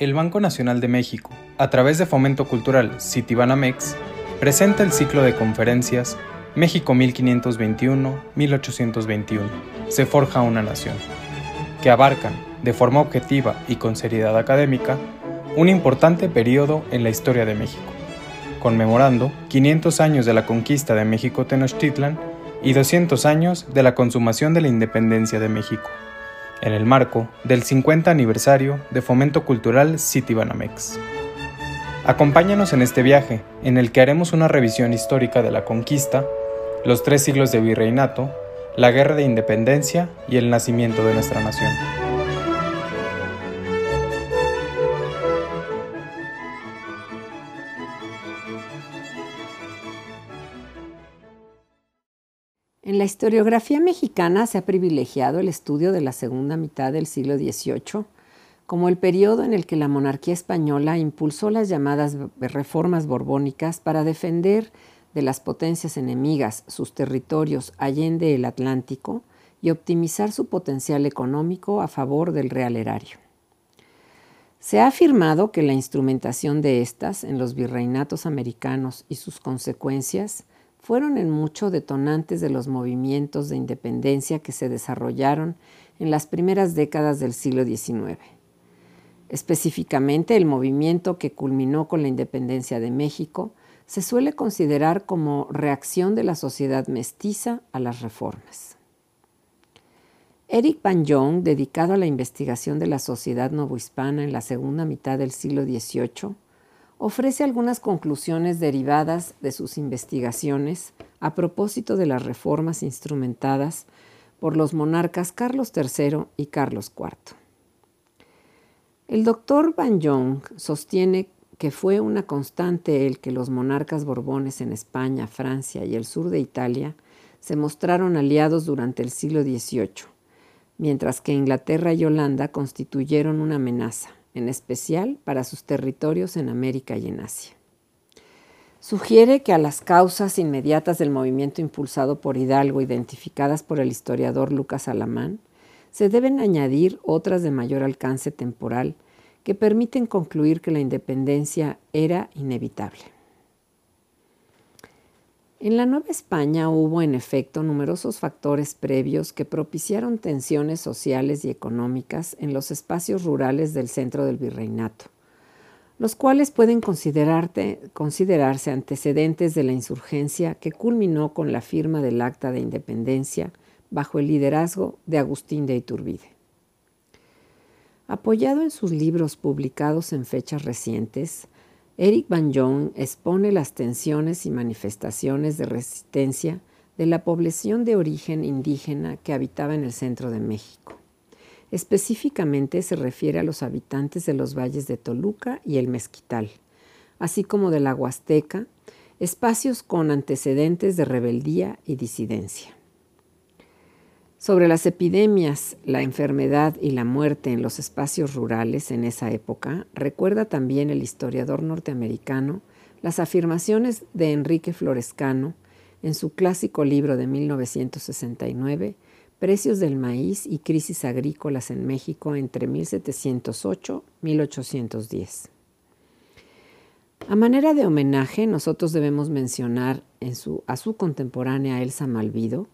el Banco Nacional de México, a través de Fomento Cultural Citibanamex, presenta el ciclo de conferencias México 1521-1821, se forja una nación, que abarcan, de forma objetiva y con seriedad académica, un importante periodo en la historia de México, conmemorando 500 años de la conquista de México Tenochtitlan y 200 años de la consumación de la independencia de México en el marco del 50 aniversario de Fomento Cultural Citibanamex. Acompáñanos en este viaje, en el que haremos una revisión histórica de la conquista, los tres siglos de virreinato, la guerra de independencia y el nacimiento de nuestra nación. En la historiografía mexicana se ha privilegiado el estudio de la segunda mitad del siglo XVIII como el periodo en el que la monarquía española impulsó las llamadas reformas borbónicas para defender de las potencias enemigas sus territorios allende el Atlántico y optimizar su potencial económico a favor del real erario. Se ha afirmado que la instrumentación de estas en los virreinatos americanos y sus consecuencias fueron en mucho detonantes de los movimientos de independencia que se desarrollaron en las primeras décadas del siglo XIX. Específicamente, el movimiento que culminó con la independencia de México se suele considerar como reacción de la sociedad mestiza a las reformas. Eric Van Jong, dedicado a la investigación de la sociedad novohispana en la segunda mitad del siglo XVIII, ofrece algunas conclusiones derivadas de sus investigaciones a propósito de las reformas instrumentadas por los monarcas Carlos III y Carlos IV. El doctor Van Jong sostiene que fue una constante el que los monarcas borbones en España, Francia y el sur de Italia se mostraron aliados durante el siglo XVIII, mientras que Inglaterra y Holanda constituyeron una amenaza en especial para sus territorios en América y en Asia. Sugiere que a las causas inmediatas del movimiento impulsado por Hidalgo, identificadas por el historiador Lucas Alamán, se deben añadir otras de mayor alcance temporal que permiten concluir que la independencia era inevitable. En la Nueva España hubo en efecto numerosos factores previos que propiciaron tensiones sociales y económicas en los espacios rurales del centro del virreinato, los cuales pueden considerarse antecedentes de la insurgencia que culminó con la firma del Acta de Independencia bajo el liderazgo de Agustín de Iturbide. Apoyado en sus libros publicados en fechas recientes, Eric Van Jong expone las tensiones y manifestaciones de resistencia de la población de origen indígena que habitaba en el centro de México. Específicamente se refiere a los habitantes de los valles de Toluca y el Mezquital, así como de la Huasteca, espacios con antecedentes de rebeldía y disidencia. Sobre las epidemias, la enfermedad y la muerte en los espacios rurales en esa época, recuerda también el historiador norteamericano las afirmaciones de Enrique Florescano en su clásico libro de 1969, Precios del maíz y crisis agrícolas en México entre 1708 y 1810. A manera de homenaje, nosotros debemos mencionar a su contemporánea Elsa Malvido,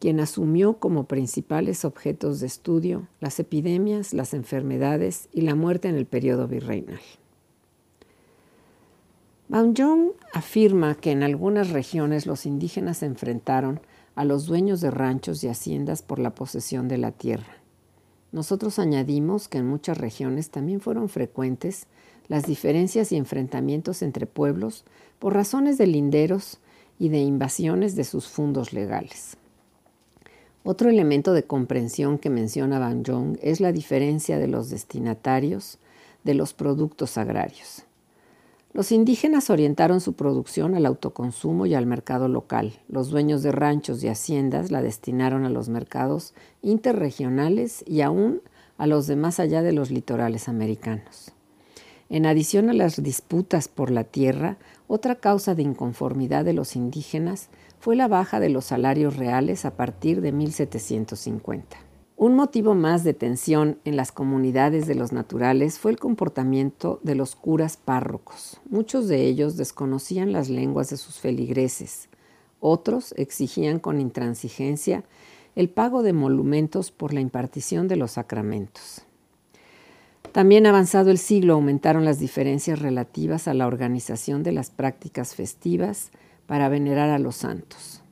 quien asumió como principales objetos de estudio las epidemias, las enfermedades y la muerte en el periodo virreinal. Jong afirma que en algunas regiones los indígenas se enfrentaron a los dueños de ranchos y haciendas por la posesión de la tierra. Nosotros añadimos que en muchas regiones también fueron frecuentes las diferencias y enfrentamientos entre pueblos por razones de linderos y de invasiones de sus fundos legales. Otro elemento de comprensión que menciona Van Jong es la diferencia de los destinatarios de los productos agrarios. Los indígenas orientaron su producción al autoconsumo y al mercado local. Los dueños de ranchos y haciendas la destinaron a los mercados interregionales y aún a los de más allá de los litorales americanos. En adición a las disputas por la tierra, otra causa de inconformidad de los indígenas fue la baja de los salarios reales a partir de 1750. Un motivo más de tensión en las comunidades de los naturales fue el comportamiento de los curas párrocos. Muchos de ellos desconocían las lenguas de sus feligreses. Otros exigían con intransigencia el pago de monumentos por la impartición de los sacramentos. También avanzado el siglo aumentaron las diferencias relativas a la organización de las prácticas festivas para venerar a los santos.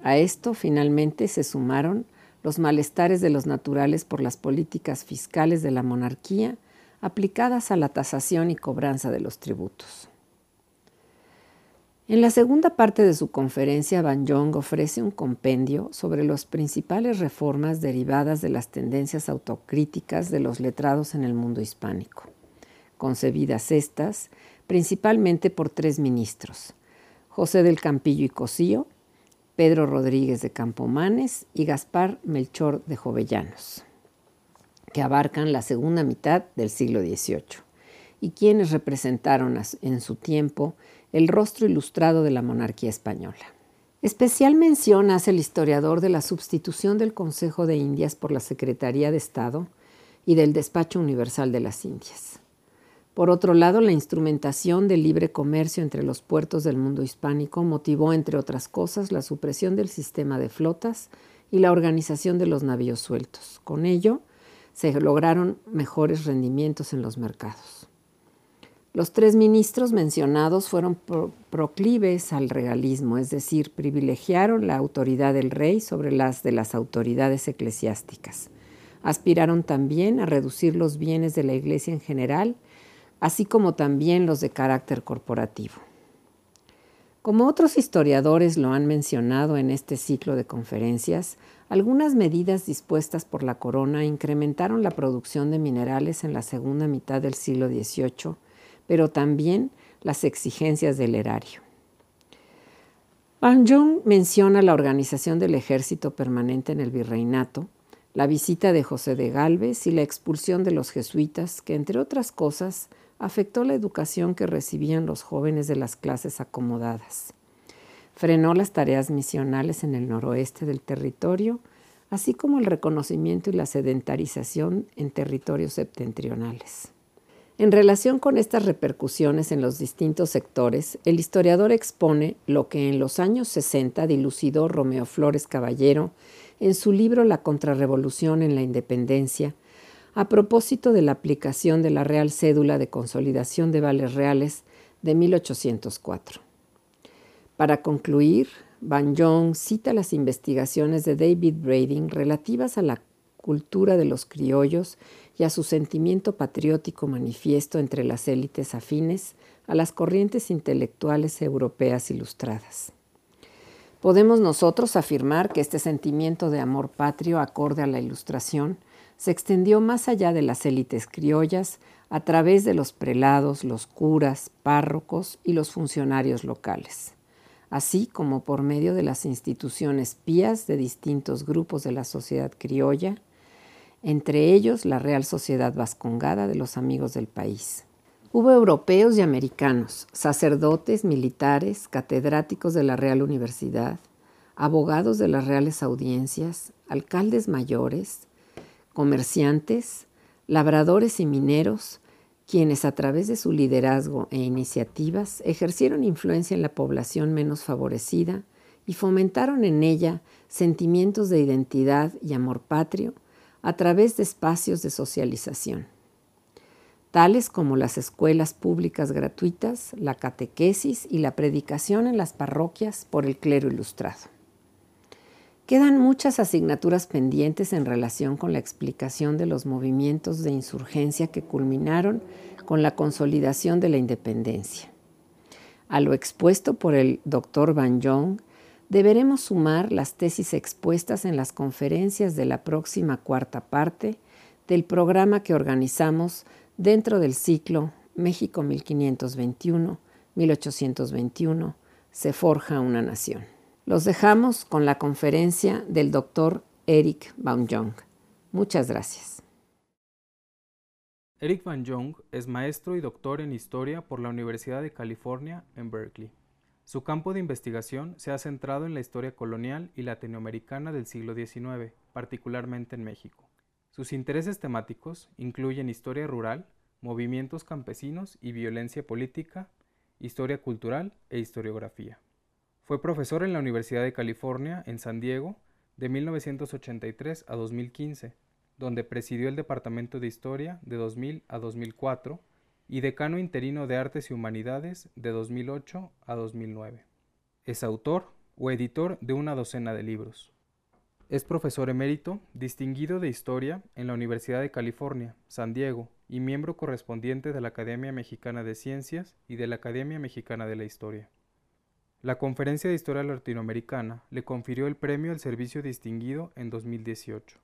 A esto finalmente se sumaron los malestares de los naturales por las políticas fiscales de la monarquía aplicadas a la tasación y cobranza de los tributos. En la segunda parte de su conferencia, Van Jong ofrece un compendio sobre las principales reformas derivadas de las tendencias autocríticas de los letrados en el mundo hispánico, concebidas estas principalmente por tres ministros, José del Campillo y Cosío, Pedro Rodríguez de Campomanes y Gaspar Melchor de Jovellanos, que abarcan la segunda mitad del siglo XVIII y quienes representaron en su tiempo el rostro ilustrado de la monarquía española. Especial mención hace el historiador de la sustitución del Consejo de Indias por la Secretaría de Estado y del Despacho Universal de las Indias. Por otro lado, la instrumentación del libre comercio entre los puertos del mundo hispánico motivó, entre otras cosas, la supresión del sistema de flotas y la organización de los navíos sueltos. Con ello, se lograron mejores rendimientos en los mercados. Los tres ministros mencionados fueron proclives al regalismo, es decir, privilegiaron la autoridad del rey sobre las de las autoridades eclesiásticas. Aspiraron también a reducir los bienes de la Iglesia en general así como también los de carácter corporativo. Como otros historiadores lo han mencionado en este ciclo de conferencias, algunas medidas dispuestas por la corona incrementaron la producción de minerales en la segunda mitad del siglo XVIII, pero también las exigencias del erario. Van Jong menciona la organización del ejército permanente en el virreinato, la visita de José de Galvez y la expulsión de los jesuitas, que entre otras cosas afectó la educación que recibían los jóvenes de las clases acomodadas. Frenó las tareas misionales en el noroeste del territorio, así como el reconocimiento y la sedentarización en territorios septentrionales. En relación con estas repercusiones en los distintos sectores, el historiador expone lo que en los años 60 dilucidó Romeo Flores Caballero en su libro La contrarrevolución en la independencia, a propósito de la aplicación de la Real Cédula de Consolidación de Vales Reales de 1804. Para concluir, Van Jong cita las investigaciones de David Brading relativas a la cultura de los criollos y a su sentimiento patriótico manifiesto entre las élites afines a las corrientes intelectuales europeas ilustradas. Podemos nosotros afirmar que este sentimiento de amor patrio acorde a la ilustración se extendió más allá de las élites criollas a través de los prelados, los curas, párrocos y los funcionarios locales, así como por medio de las instituciones pías de distintos grupos de la sociedad criolla, entre ellos la Real Sociedad Vascongada de los Amigos del País. Hubo europeos y americanos, sacerdotes, militares, catedráticos de la Real Universidad, abogados de las reales audiencias, alcaldes mayores, comerciantes, labradores y mineros, quienes a través de su liderazgo e iniciativas ejercieron influencia en la población menos favorecida y fomentaron en ella sentimientos de identidad y amor patrio a través de espacios de socialización, tales como las escuelas públicas gratuitas, la catequesis y la predicación en las parroquias por el clero ilustrado. Quedan muchas asignaturas pendientes en relación con la explicación de los movimientos de insurgencia que culminaron con la consolidación de la independencia. A lo expuesto por el doctor Van Jong, deberemos sumar las tesis expuestas en las conferencias de la próxima cuarta parte del programa que organizamos dentro del ciclo México 1521-1821, se forja una nación. Los dejamos con la conferencia del doctor Eric Van Jong. Muchas gracias. Eric Van Jong es maestro y doctor en historia por la Universidad de California en Berkeley. Su campo de investigación se ha centrado en la historia colonial y latinoamericana del siglo XIX, particularmente en México. Sus intereses temáticos incluyen historia rural, movimientos campesinos y violencia política, historia cultural e historiografía. Fue profesor en la Universidad de California en San Diego de 1983 a 2015, donde presidió el Departamento de Historia de 2000 a 2004 y decano interino de Artes y Humanidades de 2008 a 2009. Es autor o editor de una docena de libros. Es profesor emérito distinguido de Historia en la Universidad de California, San Diego, y miembro correspondiente de la Academia Mexicana de Ciencias y de la Academia Mexicana de la Historia. La Conferencia de Historia Latinoamericana le confirió el premio al Servicio Distinguido en 2018.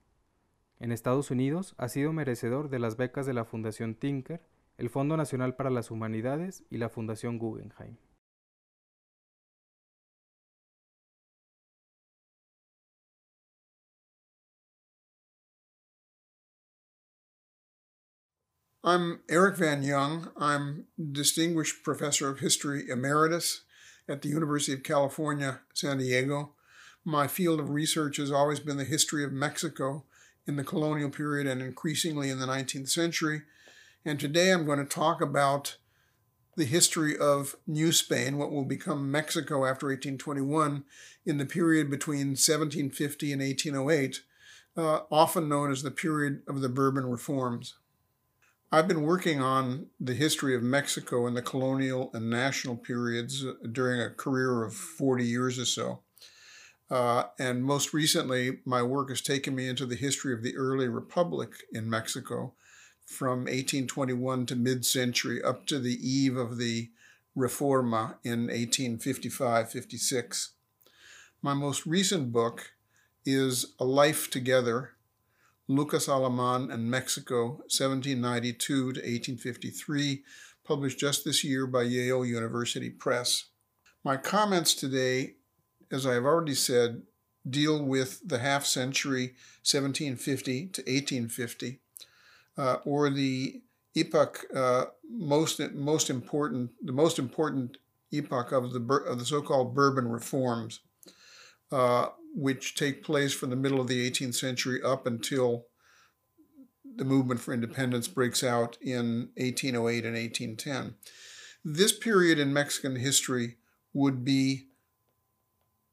En Estados Unidos ha sido merecedor de las becas de la Fundación Tinker, el Fondo Nacional para las Humanidades y la Fundación Guggenheim. I'm Eric Van Young. I'm Distinguished Professor of History Emeritus at the University of California, San Diego. My field of research has always been the history of Mexico in the colonial period and increasingly in the 19th century. And today I'm going to talk about the history of New Spain, what will become Mexico after 1821, in the period between 1750 and 1808, uh, often known as the period of the Bourbon reforms. I've been working on the history of Mexico in the colonial and national periods uh, during a career of 40 years or so. Uh, and most recently, my work has taken me into the history of the early republic in Mexico from 1821 to mid century up to the eve of the Reforma in 1855 56. My most recent book is A Life Together Lucas Alaman and Mexico, 1792 to 1853, published just this year by Yale University Press. My comments today, as I have already said, deal with the half century 1750 to 1850, uh, or the epoch uh, most most important the most important epoch of the of the so-called Bourbon reforms. Uh, which take place from the middle of the 18th century up until the movement for independence breaks out in 1808 and 1810. This period in Mexican history would be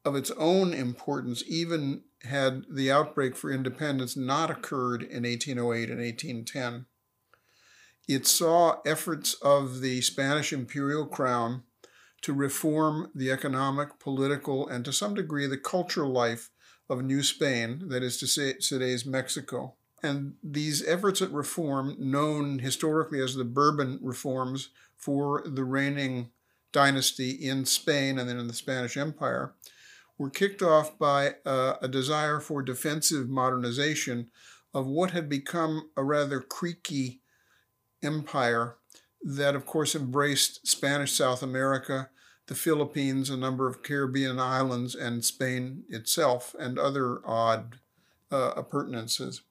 of its own importance even had the outbreak for independence not occurred in 1808 and 1810. It saw efforts of the Spanish imperial crown to reform the economic, political, and to some degree the cultural life of New Spain, that is to say, today's Mexico. And these efforts at reform, known historically as the Bourbon reforms for the reigning dynasty in Spain and then in the Spanish Empire, were kicked off by a desire for defensive modernization of what had become a rather creaky empire that, of course, embraced Spanish South America, the Philippines, a number of Caribbean islands, and Spain itself, and other odd uh, appurtenances.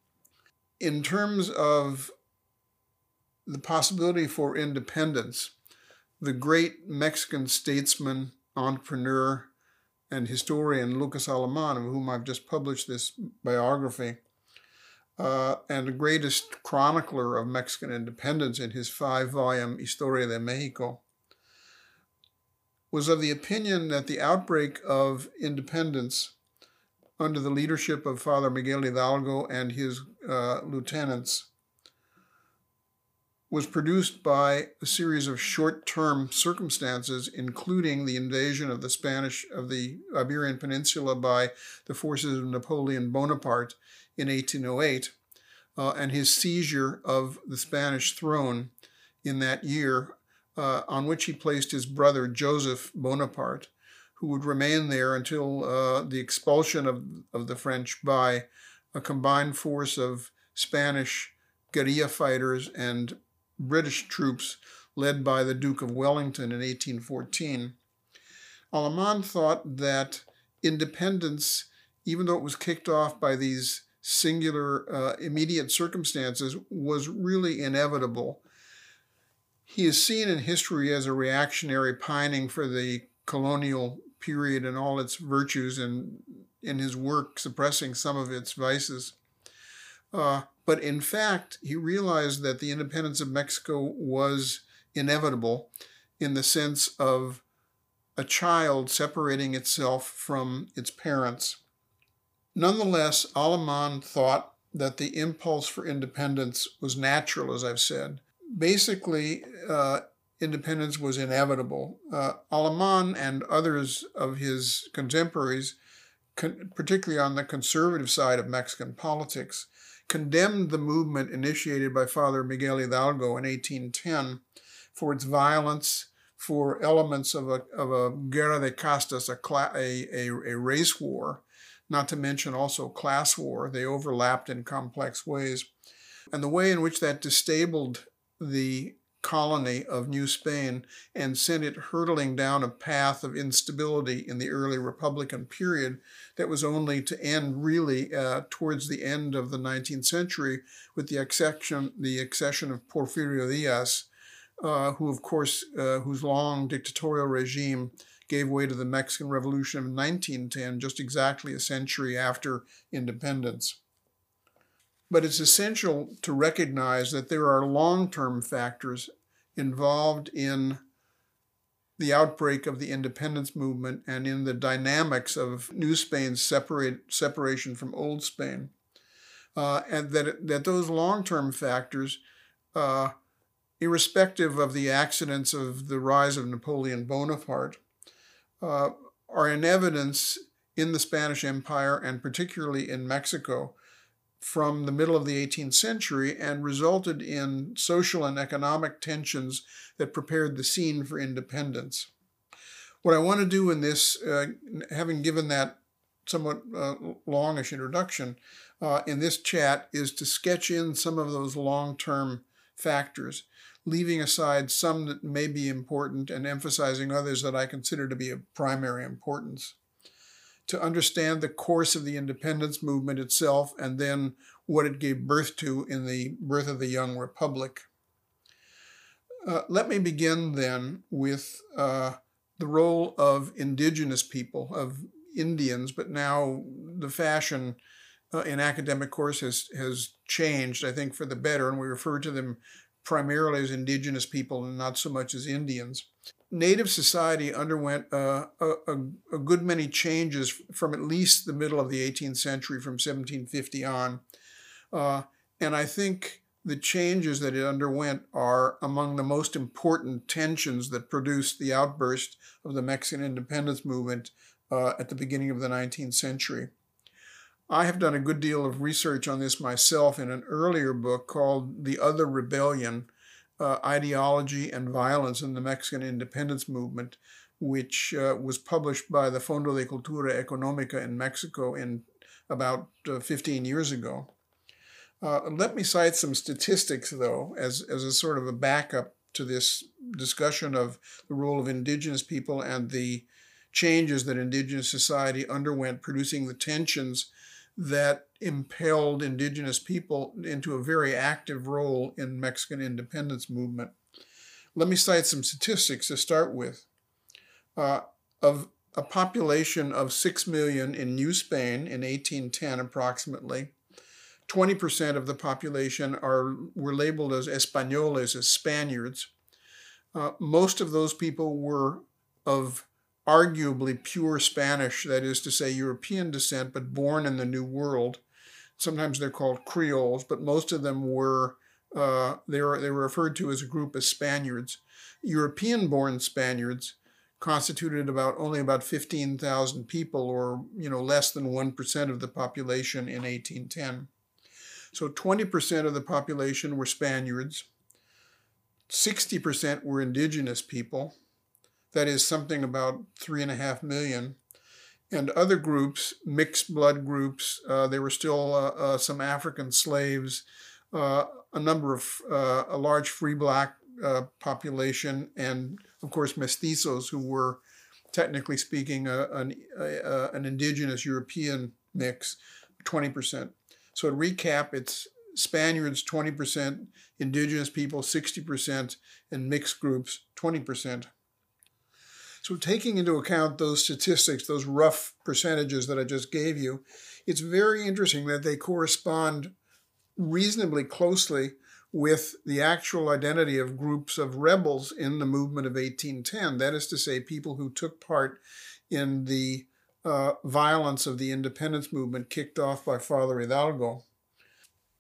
In terms of the possibility for independence, the great Mexican statesman, entrepreneur, and historian Lucas Alaman, of whom I've just published this biography, uh, and the greatest chronicler of Mexican independence in his five volume Historia de Mexico, was of the opinion that the outbreak of independence under the leadership of Father Miguel Hidalgo and his uh, lieutenants was produced by a series of short-term circumstances, including the invasion of the Spanish of the Iberian Peninsula by the forces of Napoleon Bonaparte in 1808, uh, and his seizure of the Spanish throne in that year uh, on which he placed his brother Joseph Bonaparte, who would remain there until uh, the expulsion of, of the French by a combined force of Spanish guerrilla fighters and British troops led by the Duke of Wellington in 1814. Alaman thought that independence, even though it was kicked off by these singular uh, immediate circumstances, was really inevitable he is seen in history as a reactionary pining for the colonial period and all its virtues, and in his work suppressing some of its vices. Uh, but in fact, he realized that the independence of Mexico was inevitable in the sense of a child separating itself from its parents. Nonetheless, Alaman thought that the impulse for independence was natural, as I've said. Basically, uh, independence was inevitable. Uh, Alaman and others of his contemporaries, con- particularly on the conservative side of Mexican politics, condemned the movement initiated by Father Miguel Hidalgo in 1810 for its violence, for elements of a, of a guerra de castas, a, a, a, a race war, not to mention also class war. They overlapped in complex ways. And the way in which that disabled the colony of New Spain and sent it hurtling down a path of instability in the early Republican period that was only to end really uh, towards the end of the 19th century with the accession, the accession of Porfirio Diaz, uh, who, of course, uh, whose long dictatorial regime gave way to the Mexican Revolution of 1910, just exactly a century after independence. But it's essential to recognize that there are long term factors involved in the outbreak of the independence movement and in the dynamics of New Spain's separate, separation from Old Spain. Uh, and that, that those long term factors, uh, irrespective of the accidents of the rise of Napoleon Bonaparte, uh, are in evidence in the Spanish Empire and particularly in Mexico from the middle of the 18th century and resulted in social and economic tensions that prepared the scene for independence. What I want to do in this, uh, having given that somewhat uh, longish introduction, uh, in this chat is to sketch in some of those long term factors, leaving aside some that may be important and emphasizing others that I consider to be of primary importance to understand the course of the independence movement itself and then what it gave birth to in the birth of the young republic. Uh, let me begin then with uh, the role of indigenous people, of Indians, but now the fashion uh, in academic courses has, has changed, I think, for the better, and we refer to them primarily as indigenous people and not so much as Indians. Native society underwent uh, a, a, good many changes from at least the middle of the 18th century, from 1750 on. Uh, and I think the changes that it underwent are among the most important tensions that produced the outburst of the Mexican independence movement uh, at the beginning of the 19th century. I have done a good deal of research on this myself in an earlier book called The Other Rebellion uh, Ideology and Violence in the Mexican Independence Movement, which uh, was published by the Fondo de Cultura Económica in Mexico in about uh, 15 years ago. Uh, let me cite some statistics, though, as, as a sort of a backup to this discussion of the role of indigenous people and the changes that indigenous society underwent, producing the tensions that impelled indigenous people into a very active role in Mexican independence movement. Let me cite some statistics to start with. Uh, of a population of 6 million in New Spain in 1810 approximately, 20% of the population are were labeled as Españoles, as Spaniards. Uh, most of those people were of arguably pure Spanish, that is to say, European descent, but born in the New World. Sometimes they're called Creoles, but most of them were uh, they were they were referred to as a group as Spaniards. European-born Spaniards constituted about only about 15,000 people, or you know less than one percent of the population in 1810. So 20% of the population were Spaniards. 60% were indigenous people that is something about three and a half million. And other groups, mixed blood groups, uh, there were still uh, uh, some African slaves, uh, a number of, uh, a large free black population, and of course mestizos who were, technically speaking, an, an indigenous European mix, 20%. So to recap, it's Spaniards 20%, indigenous people 60%, and mixed groups 20%. So, taking into account those statistics, those rough percentages that I just gave you, it's very interesting that they correspond reasonably closely with the actual identity of groups of rebels in the movement of 1810. That is to say, people who took part in the uh, violence of the independence movement kicked off by Father Hidalgo.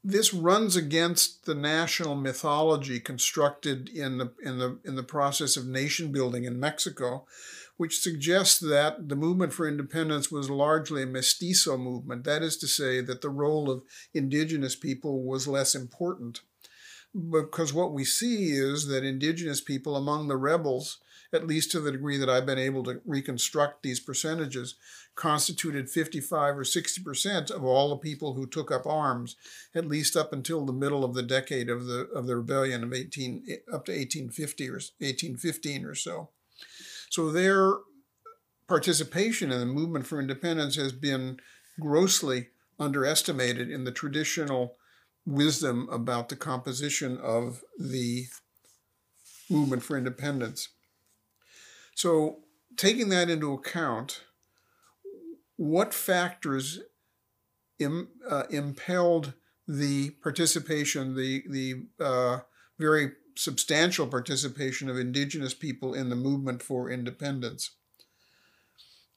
This runs against the national mythology constructed in the, in the, in the process of nation building in Mexico, which suggests that the movement for independence was largely a mestizo movement. That is to say, that the role of indigenous people was less important. Because what we see is that indigenous people among the rebels at least to the degree that I've been able to reconstruct these percentages, constituted 55 or 60 percent of all the people who took up arms, at least up until the middle of the decade of the of the rebellion of 18 eh, up to 1850 or 1815 or so. So their participation in the movement for independence has been grossly underestimated in the traditional wisdom about the composition of the movement for independence. So, taking that into account, what factors Im, uh, impelled the participation, the the uh, very substantial participation of indigenous people in the movement for independence?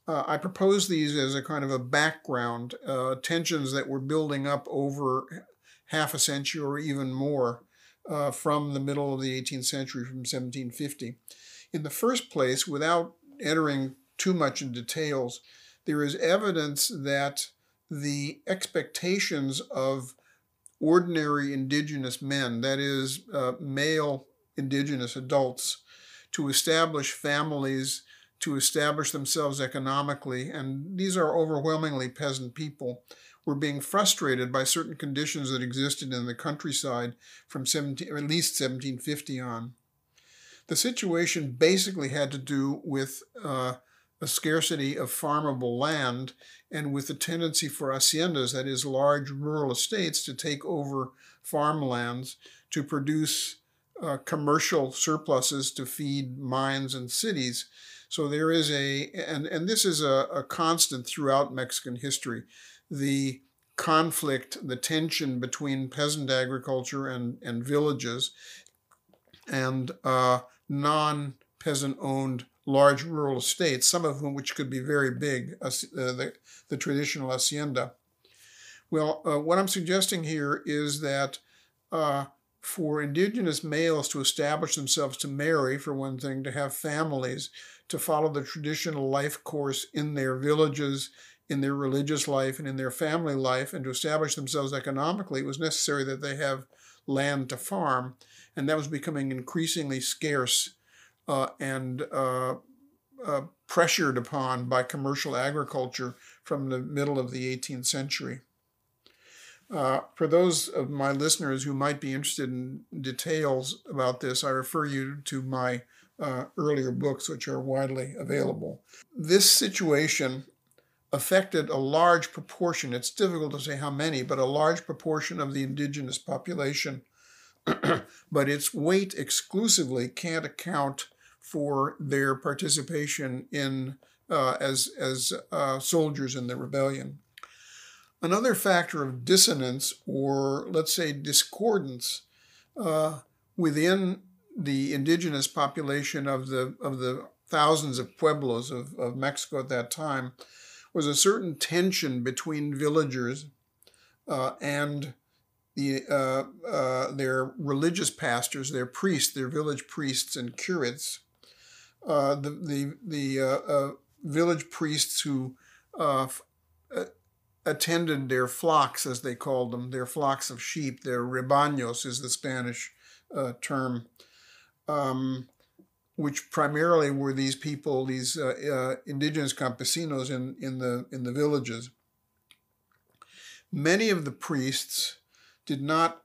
Uh, I propose these as a kind of a background, uh, tensions that were building up over half a century or even more uh, from the middle of the 18th century, from 1750. In the first place, without entering too much in details, there is evidence that the expectations of ordinary indigenous men, that is, uh, male indigenous adults, to establish families, to establish themselves economically, and these are overwhelmingly peasant people, were being frustrated by certain conditions that existed in the countryside from 17, at least 1750 on. The situation basically had to do with uh, a scarcity of farmable land and with the tendency for haciendas, that is, large rural estates, to take over farmlands to produce uh, commercial surpluses to feed mines and cities. So there is a, and, and this is a, a constant throughout Mexican history, the conflict, the tension between peasant agriculture and, and villages. And uh, non peasant owned large rural estates, some of whom which could be very big, uh, the, the traditional hacienda. Well, uh, what I'm suggesting here is that uh, for indigenous males to establish themselves, to marry, for one thing, to have families, to follow the traditional life course in their villages, in their religious life, and in their family life, and to establish themselves economically, it was necessary that they have land to farm and that was becoming increasingly scarce uh, and uh, uh, pressured upon by commercial agriculture from the middle of the 18th century. Uh, for those of my listeners who might be interested in details about this, I refer you to my uh, earlier books, which are widely available. This situation affected a large proportion, it's difficult to say how many, but a large proportion of the indigenous population but its weight exclusively can't account for their participation in uh, as as uh, soldiers in the rebellion. Another factor of dissonance, or let's say discordance, uh, within the indigenous population of the of the thousands of pueblos of, of Mexico at that time, was a certain tension between villagers uh, and the, uh, uh, their religious pastors, their priests, their village priests and curates, uh, the the, the uh, uh, village priests who uh, attended their flocks, as they called them, their flocks of sheep, their rebaños is the Spanish term, um, which primarily were these people, these indigenous campesinos in, in the in the villages. Many of the priests did not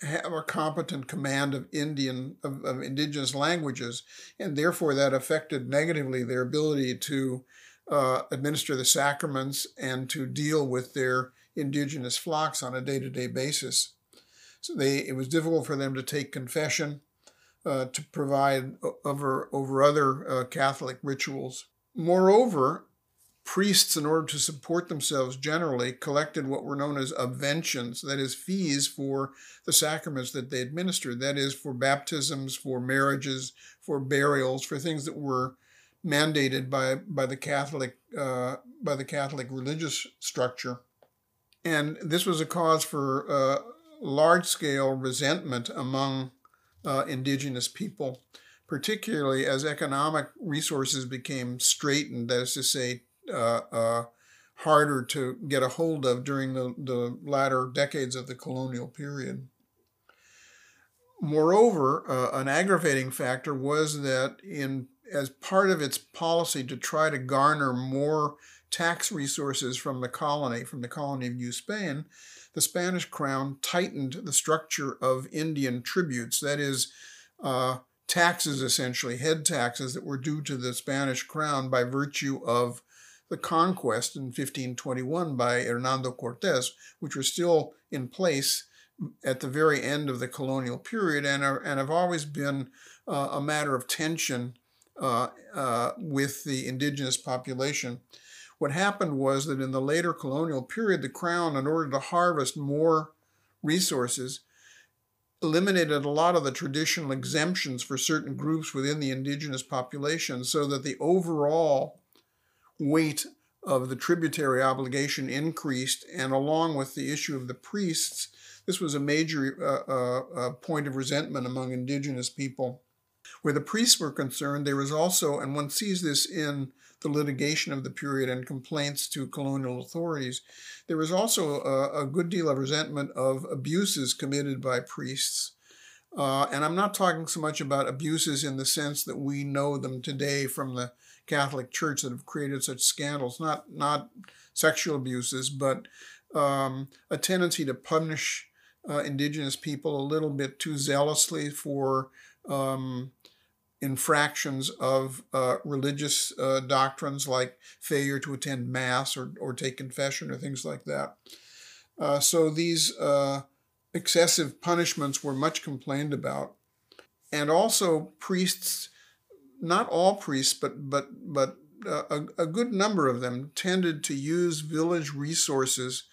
have a competent command of Indian of, of, indigenous languages, and therefore that affected negatively their ability to uh, administer the sacraments and to deal with their indigenous flocks on a day-to-day basis. So they it was difficult for them to take confession. uh, to provide over, over other uh, Catholic rituals. Moreover, priests, in order to support themselves generally, collected what were known as obventions, that is, fees for the sacraments that they administered, that is, for baptisms, for marriages, for burials, for things that were mandated by, by the Catholic uh, by the Catholic religious structure. And this was a cause for uh, large scale resentment among uh, indigenous people, particularly as economic resources became straitened, that is to say, harder to get a hold of during the, the latter decades of the colonial period. Moreover, uh, an aggravating factor was that in as part of its policy to try to garner more tax resources from the colony, from the colony of New Spain, the Spanish crown tightened the structure of Indian tributes, that is, uh, taxes essentially, head taxes that were due to the Spanish crown by virtue of the conquest in 1521 by Hernando Cortes, which were still in place at the very end of the colonial period and, are, and have always been uh, a matter of tension uh, uh, with the indigenous population. What happened was that in the later colonial period, the crown, in order to harvest more resources, eliminated a lot of the traditional exemptions for certain groups within the indigenous population so that the overall weight of the tributary obligation increased, and along with the issue of the priests, this was a major uh, uh, uh point of resentment among indigenous people. Where the priests were concerned, there was also, and one sees this in the litigation of the period and complaints to colonial authorities. There was also a, a good deal of resentment of abuses committed by priests. Uh, and I'm not talking so much about abuses in the sense that we know them today from the Catholic Church that have created such scandals, not, not sexual abuses, but um, a tendency to punish uh, indigenous people a little bit too zealously for um, infractions of uh, religious uh, doctrines like failure to attend Mass or, or take confession or things like that. Uh, so these uh, excessive punishments were much complained about. And also, priests, not all priests, but, but, but uh, a, a, good number of them tended to use village resources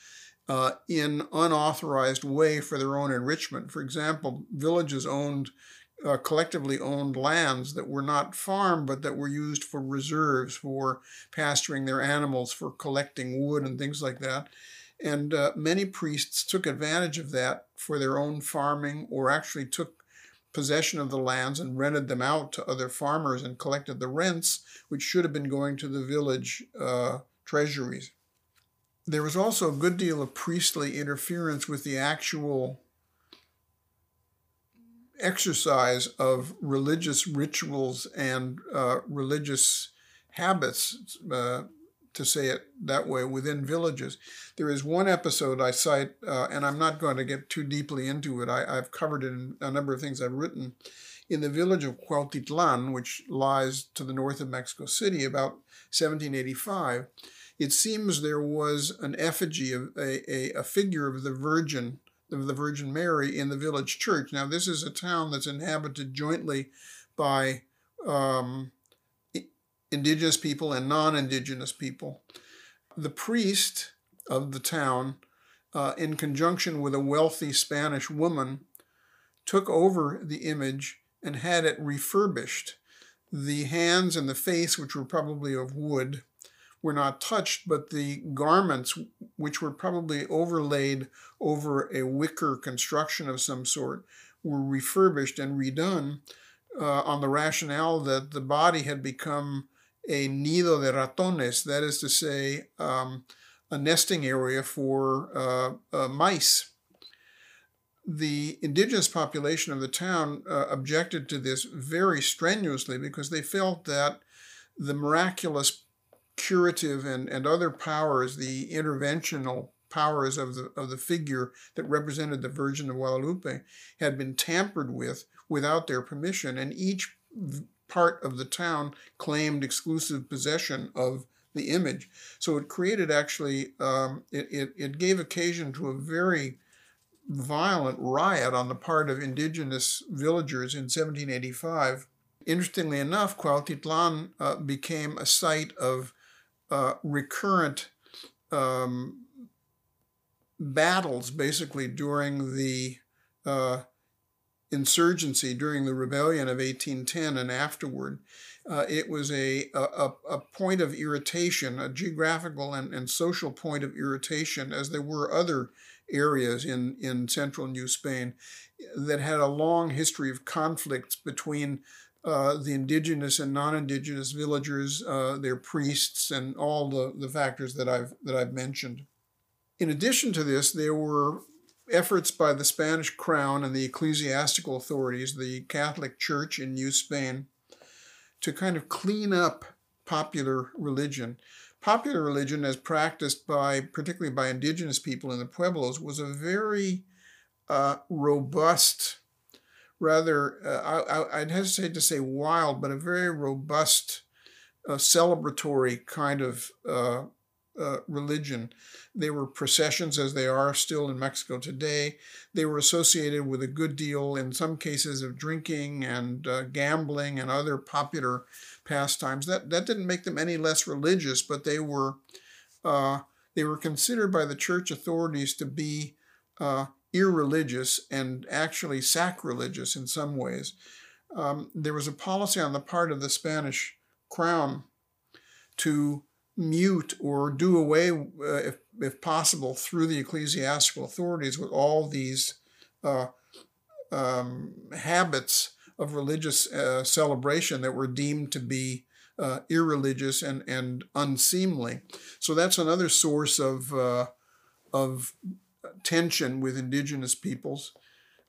uh, in unauthorized way for their own enrichment. For example, villages owned uh, collectively owned lands that were not farmed but that were used for reserves, for pasturing their animals, for collecting wood and things like that. And uh, many priests took advantage of that for their own farming or actually took possession of the lands and rented them out to other farmers and collected the rents, which should have been going to the village uh, treasuries. There was also a good deal of priestly interference with the actual exercise of religious rituals and uh, religious habits, uh, to say it that way, within villages. There is one episode I cite, uh, and I'm not going to get too deeply into it. I, have covered it in a number of things I've written. In the village of Cuautitlan, which lies to the north of Mexico City, about 1785, it seems there was an effigy of a, a, a figure of the Virgin of the Virgin Mary in the village church. Now, this is a town that's inhabited jointly by um, indigenous people and non indigenous people. The priest of the town, uh, in conjunction with a wealthy Spanish woman, took over the image and had it refurbished. The hands and the face, which were probably of wood, were not touched, but the garments, which were probably overlaid over a wicker construction of some sort, were refurbished and redone uh, on the rationale that the body had become a nido de ratones, that is to say, um, a nesting area for uh, uh, mice. The indigenous population of the town uh, objected to this very strenuously because they felt that the miraculous curative and, and other powers, the interventional powers of the, of the figure that represented the Virgin of Guadalupe, had been tampered with without their permission, and each part of the town claimed exclusive possession of the image. So it created actually, um, it, it, it gave occasion to a very violent riot on the part of indigenous villagers in 1785. Interestingly enough, Cuautitlan uh, became a site of uh, recurrent um, battles, basically, during the uh, insurgency, during the rebellion of 1810 and afterward. Uh, it was a, a, a, point of irritation, a geographical and, and social point of irritation, as there were other areas in, in central New Spain that had a long history of conflicts between uh, the indigenous and non-indigenous villagers, uh, their priests, and all the, the factors that I've that I've mentioned. In addition to this, there were efforts by the Spanish crown and the ecclesiastical authorities, the Catholic Church in New Spain, to kind of clean up popular religion. Popular religion, as practiced by particularly by indigenous people in the pueblos, was a very uh, robust, rather uh, I, would hesitate to say wild, but a very robust, uh, celebratory kind of uh, religion. They were processions, as they are still in Mexico today. They were associated with a good deal, in some cases, of drinking and uh, gambling and other popular pastimes. That that didn't make them any less religious, but they were uh, they were considered by the church authorities to be uh, irreligious and actually sacrilegious in some ways. Um, there was a policy on the part of the Spanish crown to mute or do away, uh, if, if possible, through the ecclesiastical authorities with all these uh, um, habits of religious uh, celebration that were deemed to be uh, irreligious and, and unseemly. So that's another source of, uh, of tension with indigenous peoples.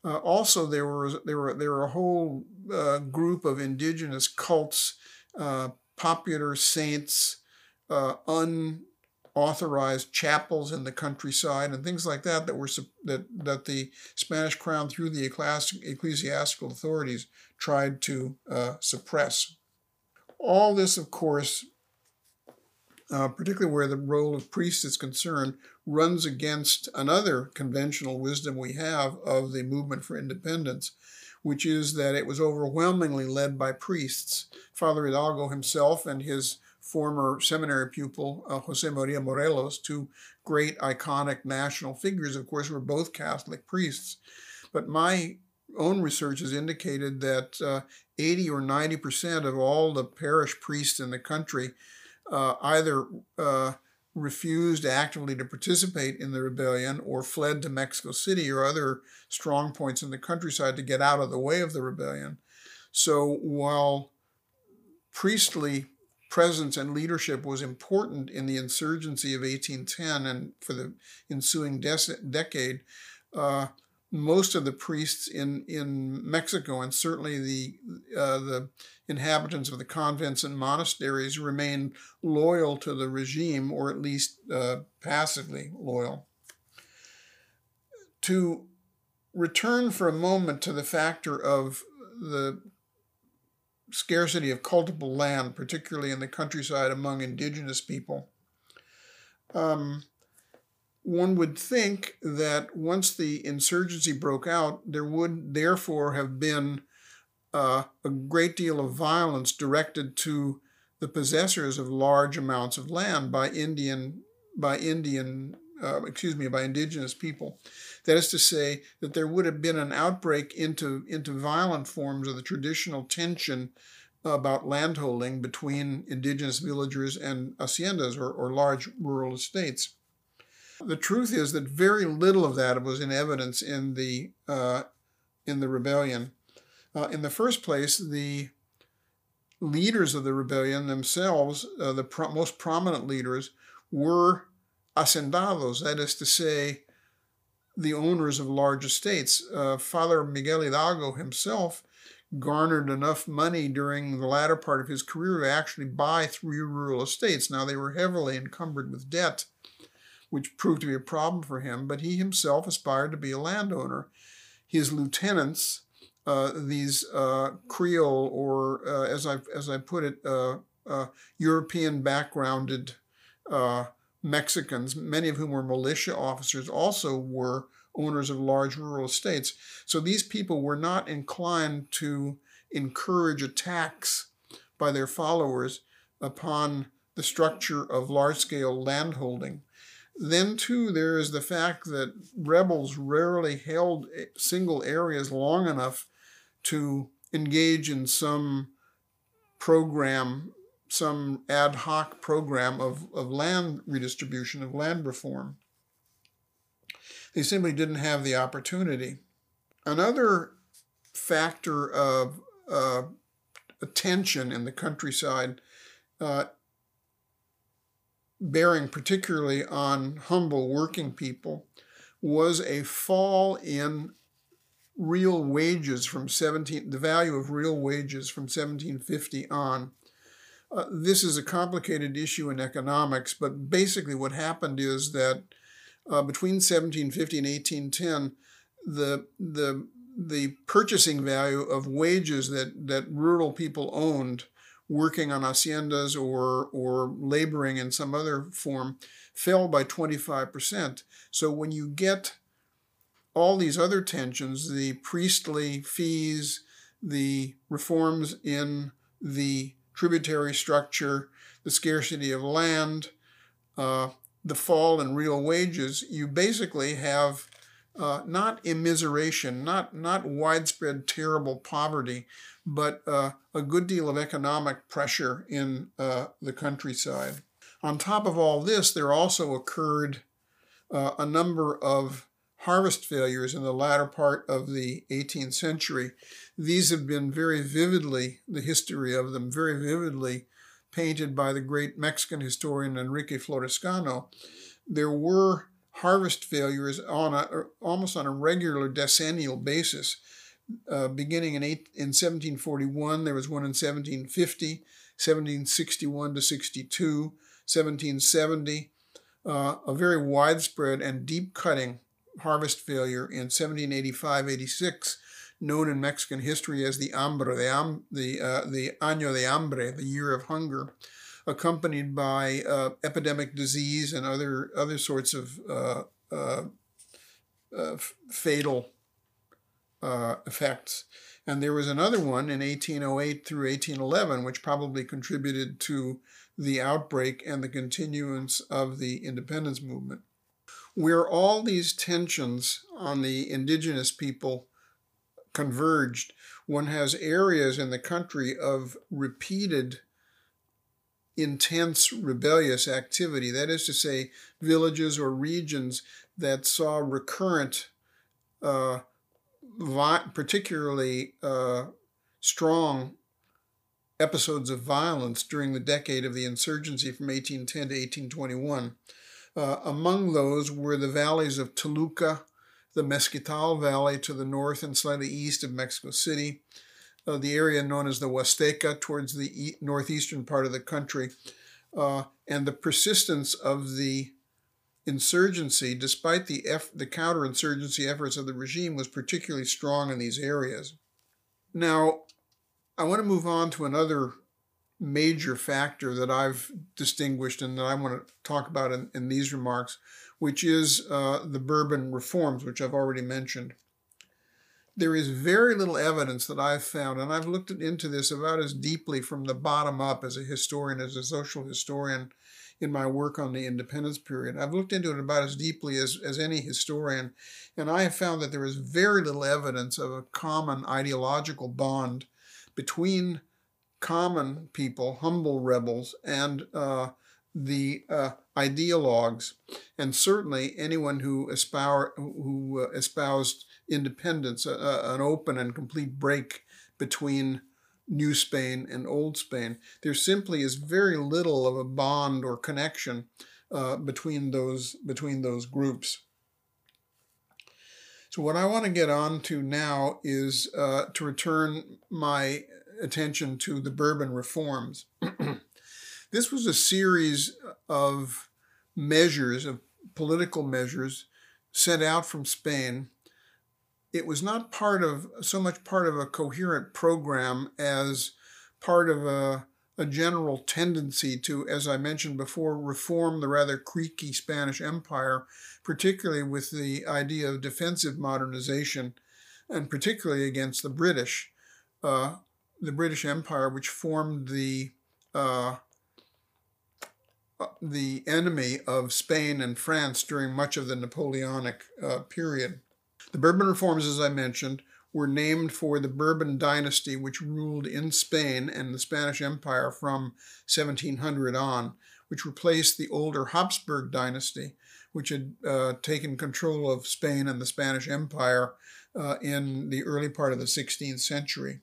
Uh, also, there were there were there were a whole group of indigenous cults, popular saints, uh, unauthorized chapels in the countryside and things like that that were that that the Spanish crown through the ecclesiastical authorities tried to uh, suppress. All this, of course, uh, particularly where the role of priests is concerned, runs against another conventional wisdom we have of the movement for independence, which is that it was overwhelmingly led by priests. Father Hidalgo himself and his former seminary pupil, uh, Jose Maria Morelos, two great iconic national figures, of course, were both Catholic priests. But my own research has indicated that uh, 80 or 90 percent of all the parish priests in the country uh, either uh, refused actively to participate in the rebellion or fled to Mexico City or other strong points in the countryside to get out of the way of the rebellion. So while priestly presence and leadership was important in the insurgency of 1810 and for the ensuing decade. Uh, most of the priests in, in Mexico and certainly the uh, the inhabitants of the convents and monasteries remained loyal to the regime, or at least uh, passively loyal. To return for a moment to the factor of the scarcity of cultivable land, particularly in the countryside among indigenous people. Um, one would think that once the insurgency broke out, there would therefore have been uh, a great deal of violence directed to the possessors of large amounts of land by Indian by Indian uh, excuse me by indigenous people. That is to say, that there would have been an outbreak into, into violent forms of the traditional tension about landholding between indigenous villagers and haciendas or, or large rural estates. The truth is that very little of that was in evidence in the uh, in the rebellion. Uh, in the first place, the leaders of the rebellion themselves, uh, the pro- most prominent leaders, were hacendados, that is to say, the owners of large estates. Uh, Father Miguel Hidalgo himself garnered enough money during the latter part of his career to actually buy three rural estates. Now, they were heavily encumbered with debt, which proved to be a problem for him, but he himself aspired to be a landowner. His lieutenants, uh, these uh, Creole, or uh, as, I, as I put it, uh, uh, European backgrounded uh, Mexicans, many of whom were militia officers, also were owners of large rural estates. So these people were not inclined to encourage attacks by their followers upon the structure of large scale landholding. Then, too, there is the fact that rebels rarely held single areas long enough to engage in some program, some ad hoc program of, of land redistribution, of land reform. They simply didn't have the opportunity. Another factor of uh, attention in the countryside, uh, bearing particularly on humble working people, was a fall in real wages from 17 the value of real wages from 1750 on uh, this is a complicated issue in economics but basically what happened is that uh, between 1750 and 1810 the the the purchasing value of wages that that rural people owned working on haciendas or or laboring in some other form fell by 25% so when you get all these other tensions, the priestly fees, the reforms in the tributary structure, the scarcity of land, uh, the fall in real wages, you basically have uh, not immiseration, not, not widespread terrible poverty, but uh, a good deal of economic pressure in uh, the countryside. On top of all this, there also occurred uh, a number of harvest failures in the latter part of the 18th century. These have been very vividly, the history of them, very vividly painted by the great Mexican historian Enrique Florescano. There were harvest failures on a, almost on a regular decennial basis. Uh, beginning in, eight, in 1741, there was one in 1750, 1761 to 62, 1770, uh, a very widespread and deep cutting harvest failure in 1785-86, known in Mexican history as the hambre, the, the, uh, the año de hambre, the year of hunger, accompanied by uh, epidemic disease and other other sorts of uh, uh, uh fatal uh, effects. And there was another one in 1808 through 1811, which probably contributed to the outbreak and the continuance of the independence movement where all these tensions on the indigenous people converged, one has areas in the country of repeated intense rebellious activity. That is to say, villages or regions that saw recurrent, uh, particularly uh, strong episodes of violence during the decade of the insurgency from 1810 to 1821. Uh, among those were the valleys of Toluca, the Mesquital Valley to the north and slightly east of Mexico City, uh, the area known as the Huasteca towards the e- northeastern part of the country, uh, and the persistence of the insurgency, despite the, eff- the counterinsurgency efforts of the regime, was particularly strong in these areas. Now, I want to move on to another major factor that I've distinguished and that I want to talk about in, in these remarks, which is uh, the Bourbon reforms, which I've already mentioned. There is very little evidence that I've found, and I've looked into this about as deeply from the bottom up as a historian, as a social historian in my work on the independence period. I've looked into it about as deeply as, as any historian, and I have found that there is very little evidence of a common ideological bond between common people, humble rebels, and uh, the uh, ideologues, and certainly anyone who, who uh, espoused independence, an open and complete break between New Spain and Old Spain. There simply is very little of a bond or connection uh, between those between those groups. So what I want to get on to now is uh, to return my attention to the Bourbon reforms. this was a series of measures, of political measures sent out from Spain. It was not part of so much part of a coherent program as part of a, a general tendency to, as I mentioned before, reform the rather creaky Spanish Empire, particularly with the idea of defensive modernization, and particularly against the British, uh, the British Empire, which formed the uh, the enemy of Spain and France during much of the Napoleonic uh, period. The Bourbon reforms, as I mentioned, were named for the Bourbon dynasty, which ruled in Spain and the Spanish Empire from 1700 on, which replaced the older Habsburg dynasty, which had uh, taken control of Spain and the Spanish Empire uh, in the early part of the 16th century.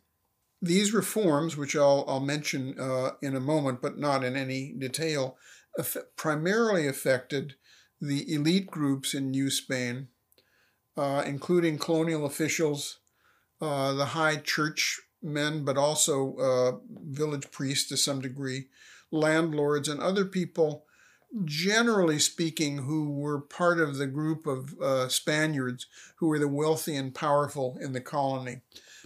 These reforms, which I'll, I'll mention uh, in a moment, but not in any detail, primarily affected the elite groups in New Spain, uh, including colonial officials, uh, the high church men, but also uh, village priests to some degree, landlords, and other people, generally speaking, who were part of the group of uh, Spaniards who were the wealthy and powerful in the colony.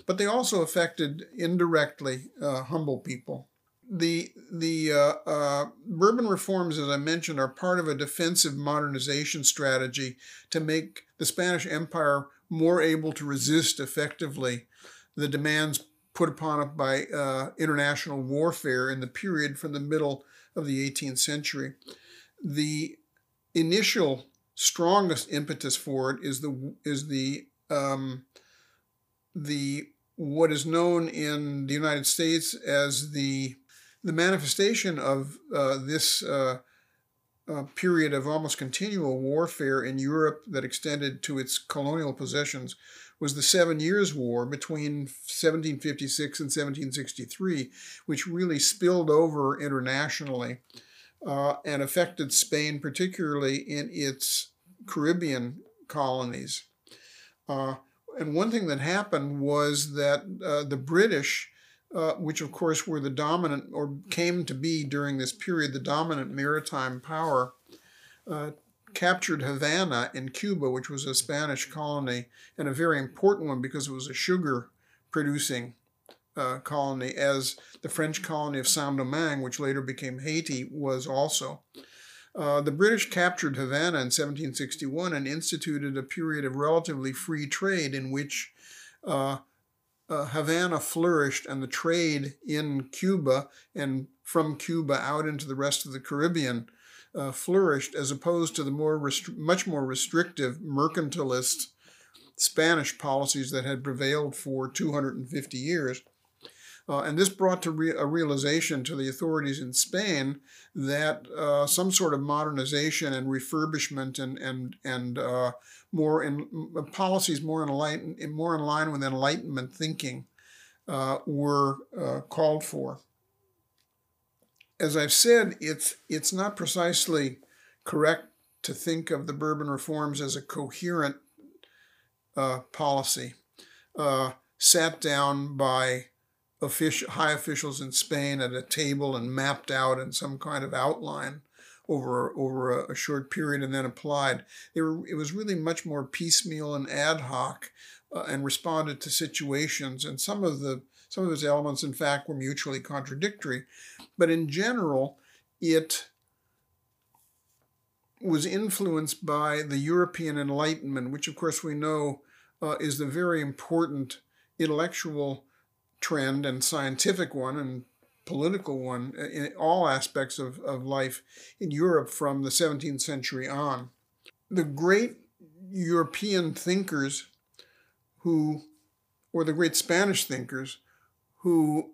But they also affected indirectly uh, humble people the the uh, uh, Bourbon reforms, as I mentioned, are part of a defensive modernization strategy to make the Spanish Empire more able to resist effectively the demands put upon it by uh, international warfare in the period from the middle of the 18th century. The initial strongest impetus for it is the is the um, the what is known in the United States as the the manifestation of uh, this uh, uh, period of almost continual warfare in Europe that extended to its colonial possessions was the Seven Years' War between 1756 and 1763, which really spilled over internationally uh, and affected Spain, particularly in its Caribbean colonies. Uh, and one thing that happened was that uh, the British uh, which of course were the dominant or came to be during this period the dominant maritime power, uh, captured Havana in Cuba, which was a Spanish colony and a very important one because it was a sugar producing uh, colony, as the French colony of Saint Domingue, which later became Haiti, was also. Uh, the British captured Havana in 1761 and instituted a period of relatively free trade in which uh, Havana flourished and the trade in Cuba and from Cuba out into the rest of the Caribbean uh, flourished, as opposed to the more restri- much more restrictive mercantilist Spanish policies that had prevailed for 250 years. Uh, and this brought to re- a realization to the authorities in Spain that uh, some sort of modernization and refurbishment and and and uh, more in policies more in line more in line with Enlightenment thinking uh, were uh, called for. As I've said, it's it's not precisely correct to think of the Bourbon reforms as a coherent uh, policy sat down by official, high officials in Spain at a table and mapped out in some kind of outline over over a, a short period and then applied. They Were, it was really much more piecemeal and ad hoc, uh, and responded to situations. And some of the some of its elements, in fact, were mutually contradictory. But in general, it was influenced by the European Enlightenment, which, of course, we know uh, is the very important intellectual trend and scientific one and political one in all aspects of, of life in Europe from the 17th century on. The great European thinkers who, or the great Spanish thinkers who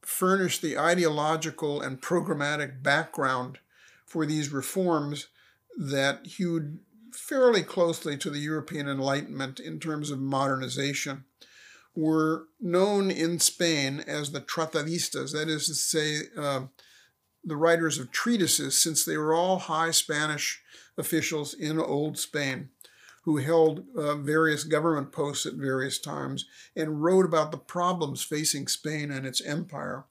furnished the ideological and programmatic background for these reforms that hewed fairly closely to the European Enlightenment in terms of modernization were known in Spain as the tratadistas, that is to say, uh, the writers of treatises, since they were all high Spanish officials in Old Spain who held uh, various government posts at various times and wrote about the problems facing Spain and its empire.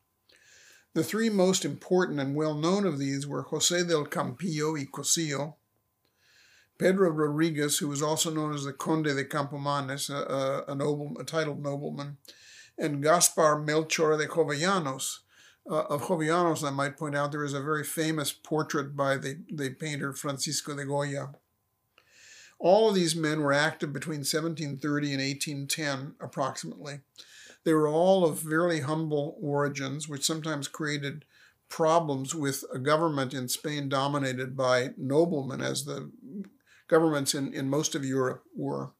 The three most important and well known of these were José del Campillo y Cossío, Pedro Rodriguez, who was also known as the Conde de Campomanes, a, a, noble, a titled nobleman, and Gaspar Melchor de Jovellanos, uh, of Jovellanos, I might point out there is a very famous portrait by the, the painter Francisco de Goya. All of these men were active between 1730 and 1810, approximately. They were all of fairly humble origins, which sometimes created problems with a government in Spain dominated by noblemen, as the governments in, in most of Europe were.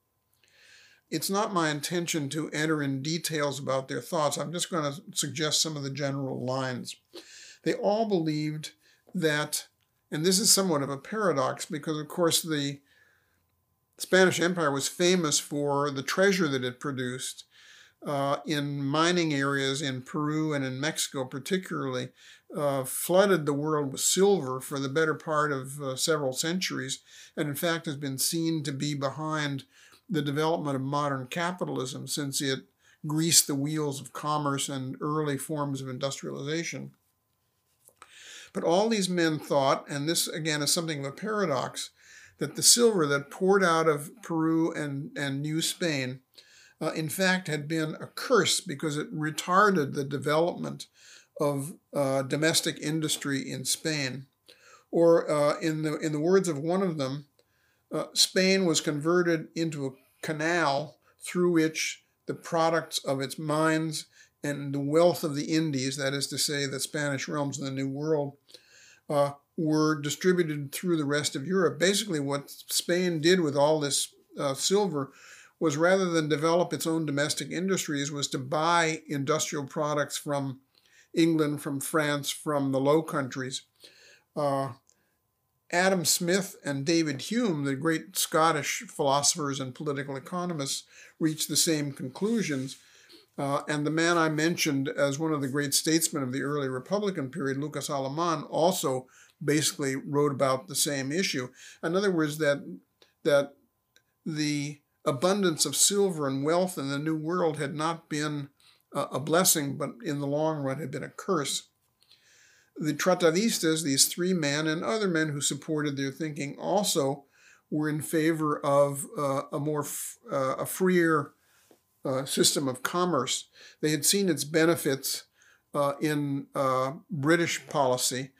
It's not my intention to enter in details about their thoughts. I'm just going to suggest some of the general lines. They all believed that, and this is somewhat of a paradox because, of course, the Spanish Empire was famous for the treasure that it produced uh, in mining areas in Peru and in Mexico, particularly, uh, flooded the world with silver for the better part of uh, several centuries, and in fact has been seen to be behind the development of modern capitalism since it greased the wheels of commerce and early forms of industrialization. But all these men thought, and this again is something of a paradox, that the silver that poured out of Peru and, and New Spain, uh, in fact, had been a curse because it retarded the development of uh, domestic industry in Spain. Or, uh, in, the, in the words of one of them, uh, Spain was converted into a canal through which the products of its mines and the wealth of the Indies, that is to say, the Spanish realms of the New World, uh, were distributed through the rest of Europe. Basically, what Spain did with all this uh, silver was rather than develop its own domestic industries, was to buy industrial products from England, from France, from the Low Countries. Uh, Adam Smith and David Hume, the great Scottish philosophers and political economists, reached the same conclusions. Uh, and the man I mentioned as one of the great statesmen of the early Republican period, Lucas Alamán, also basically wrote about the same issue. In other words, that that the abundance of silver and wealth in the New World had not been a blessing, but in the long run had been a curse. The Tratadistas, these three men and other men who supported their thinking, also were in favor of uh, a more f- uh, a freer uh, system of commerce. They had seen its benefits uh, in uh, British policy,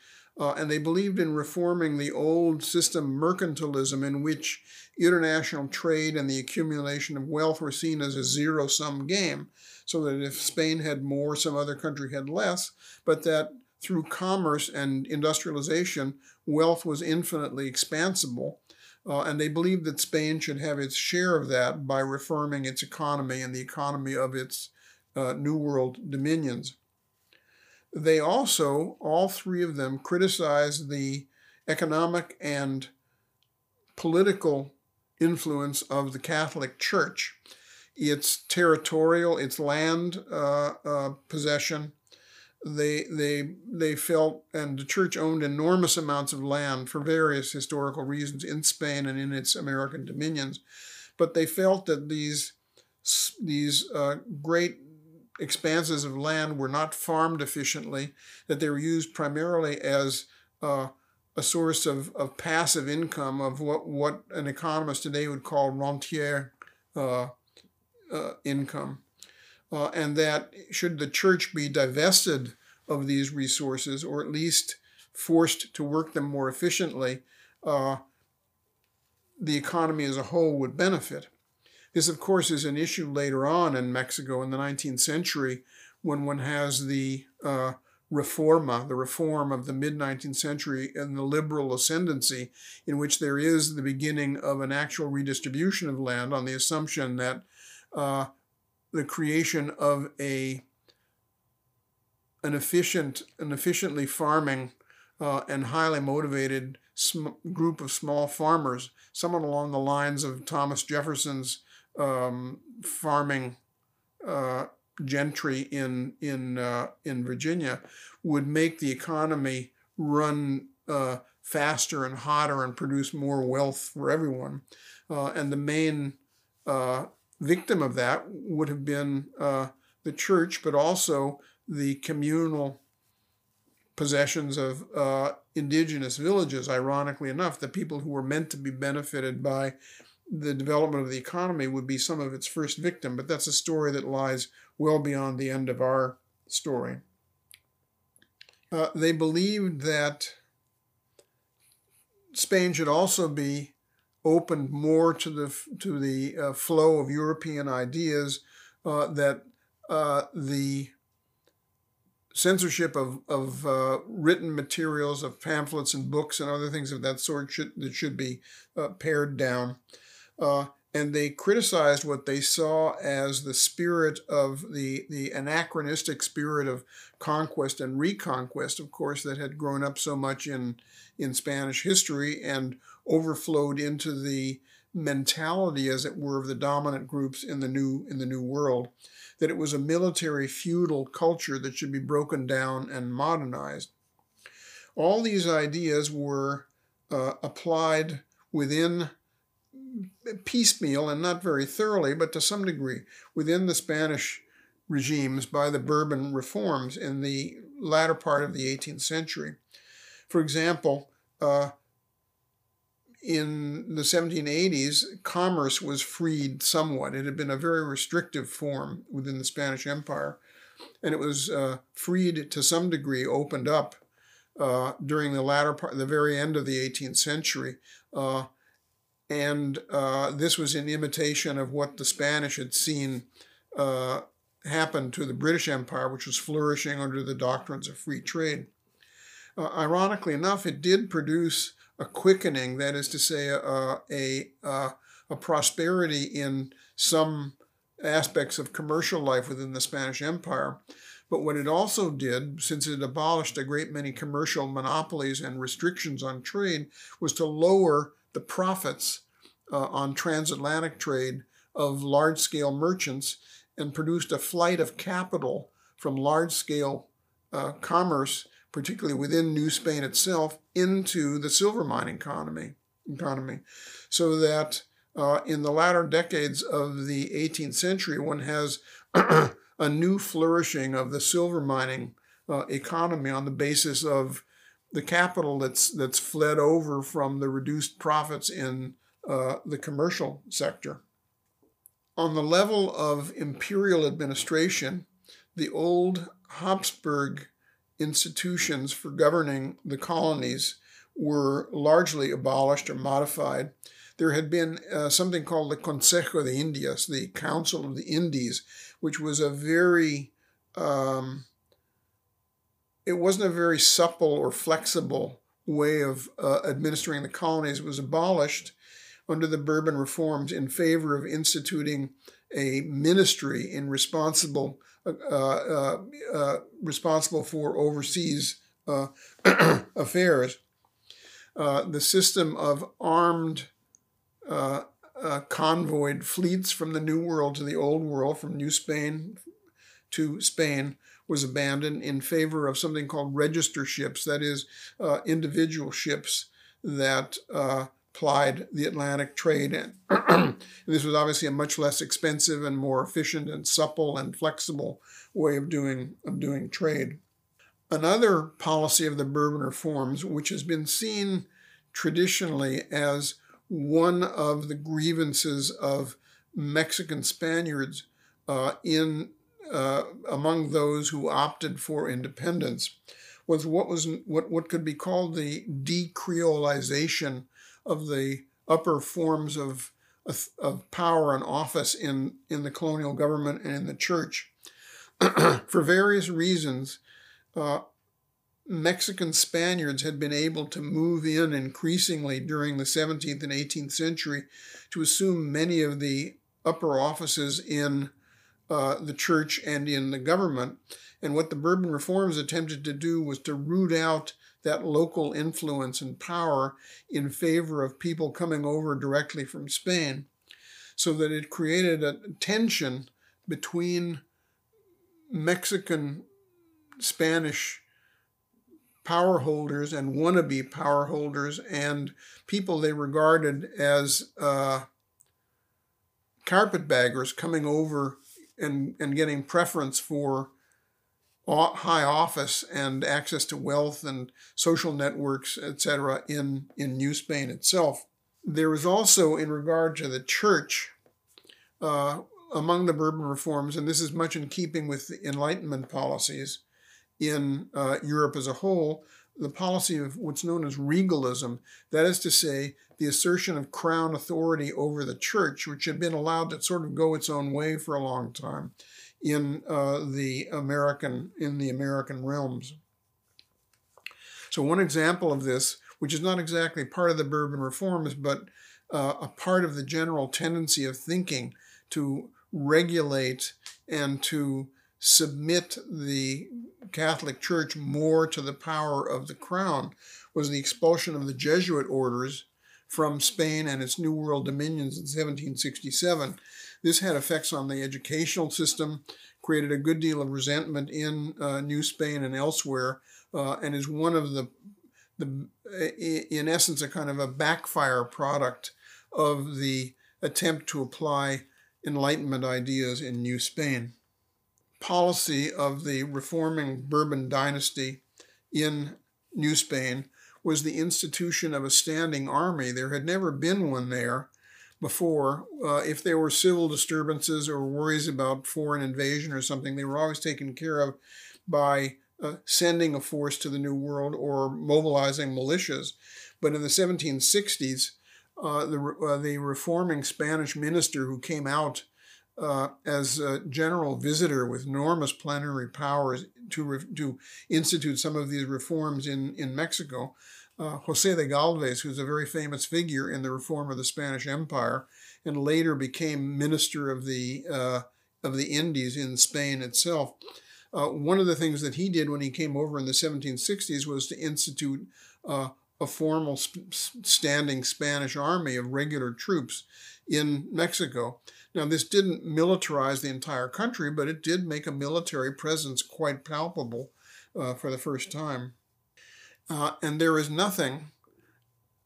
uh, and they believed in reforming the old system mercantilism in which international trade and the accumulation of wealth were seen as a zero sum game. So that if Spain had more, some other country had less, but that through commerce and industrialization, wealth was infinitely expansible. Uh, and they believed that Spain should have its share of that by reforming its economy and the economy of its uh, New World dominions. They also, all three of them, criticized the economic and political influence of the Catholic Church, its territorial, its land uh, uh possession, they they they felt and the church owned enormous amounts of land for various historical reasons in Spain and in its American dominions, but they felt that these these uh, great expanses of land were not farmed efficiently, that they were used primarily as uh, a source of, of passive income of what, what an economist today would call rentier uh, uh income uh, and that should the church be divested of these resources or at least forced to work them more efficiently, uh, the economy as a whole would benefit. This, of course, is an issue later on in Mexico in the 19th century when one has the uh, reforma, the reform of the mid 19th century, and the liberal ascendancy, in which there is the beginning of an actual redistribution of land on the assumption that uh, the creation of a an efficient an efficiently farming uh, and highly motivated sm- group of small farmers, somewhat along the lines of Thomas Jefferson's um, farming uh, gentry in in uh, in Virginia, would make the economy run uh, faster and hotter and produce more wealth for everyone. Uh, and the main uh, victim of that would have been uh, the church, but also the communal possessions of indigenous villages, ironically enough. The people who were meant to be benefited by the development of the economy would be some of its first victim, but that's a story that lies well beyond the end of our story. Uh, they believed that Spain should also be opened more to the to the uh, flow of European ideas. Uh, that uh, the censorship of of uh, written materials, of pamphlets and books and other things of that sort should that should be uh, pared down. Uh, and they criticized what they saw as the spirit of the, the anachronistic spirit of conquest and reconquest, of course, that had grown up so much in, in Spanish history and overflowed into the mentality, as it were, of the dominant groups in the new in the new world. That it was a military feudal culture that should be broken down and modernized. All these ideas were uh, applied within piecemeal and not very thoroughly, but to some degree, within the Spanish regimes by the Bourbon reforms in the latter part of the 18th century. For example, uh, in the 1780s, commerce was freed somewhat. It had been a very restrictive form within the Spanish Empire, and it was uh, freed to some degree, opened up uh, during the latter part, the very end of the 18th century. Uh, and uh, this was in imitation of what the Spanish had seen uh, happen to the British Empire, which was flourishing under the doctrines of free trade. Uh, ironically enough, it did produce a quickening, that is to say, a, a, a prosperity in some aspects of commercial life within the Spanish Empire. But what it also did, since it abolished a great many commercial monopolies and restrictions on trade, was to lower the profits uh, on transatlantic trade of large scale merchants and produced a flight of capital from large scale uh, commerce, particularly within New Spain itself, into the silver mining economy. economy. So that uh, in the latter decades of the 18th century, one has a new flourishing of the silver mining uh, economy on the basis of the capital that's that's fled over from the reduced profits in uh, the commercial sector. On the level of imperial administration, the old Habsburg institutions for governing the colonies were largely abolished or modified. There had been uh, something called the Consejo de Indias, the Council of the Indies, which was a very um, it wasn't a very supple or flexible way of uh, administering the colonies. It was abolished under the Bourbon reforms in favor of instituting a ministry in responsible uh, uh, uh responsible for overseas uh, affairs. Uh, the system of armed convoyed fleets from the New World to the Old World, from New Spain to Spain, was abandoned in favor of something called register ships, that is, uh, individual ships that uh, plied the Atlantic trade. And this was obviously a much less expensive and more efficient and supple and flexible way of doing, of doing trade. Another policy of the Bourbon reforms, which has been seen traditionally as one of the grievances of Mexican Spaniards uh, in uh, among those who opted for independence was what was what, what could be called the decreolization of the upper forms of, of power and office in, in the colonial government and in the church. for various reasons, uh, Mexican Spaniards had been able to move in increasingly during the 17th and 18th century to assume many of the upper offices in uh, the church and in the government. And what the Bourbon reforms attempted to do was to root out that local influence and power in favor of people coming over directly from Spain, so that it created a tension between Mexican Spanish power holders and wannabe power holders and people they regarded as uh, carpetbaggers coming over and, and getting preference for high office and access to wealth and social networks, etc., in, in New Spain itself. There is also, in regard to the church, uh, among the Bourbon reforms, and this is much in keeping with the Enlightenment policies, in uh, Europe as a whole the policy of what's known as regalism, that is to say, the assertion of crown authority over the church, which had been allowed to sort of go its own way for a long time in uh, the American in the American realms. So one example of this, which is not exactly part of the Bourbon reforms, but uh, a part of the general tendency of thinking to regulate and to submit the Catholic Church more to the power of the crown was the expulsion of the Jesuit orders from Spain and its New World dominions in 1767. This had effects on the educational system, created a good deal of resentment in uh, New Spain and elsewhere, uh, and is one of the, the, in essence, a kind of a backfire product of the attempt to apply Enlightenment ideas in New Spain policy of the reforming Bourbon dynasty in New Spain was the institution of a standing army. There had never been one there before. Uh, if there were civil disturbances or worries about foreign invasion or something, they were always taken care of by uh, sending a force to the New World or mobilizing militias. But in the 1760s, uh, the, uh, the reforming Spanish minister who came out uh, as a general visitor with enormous plenary powers to, re- to institute some of these reforms in, in Mexico. Uh, Jose de Galvez, who's a very famous figure in the reform of the Spanish Empire, and later became minister of the uh, of the Indies in Spain itself. Uh, one of the things that he did when he came over in the 1760s was to institute uh, a formal sp- standing Spanish army of regular troops in Mexico. Now, this didn't militarize the entire country, but it did make a military presence quite palpable uh, for the first time. Uh, and there is nothing,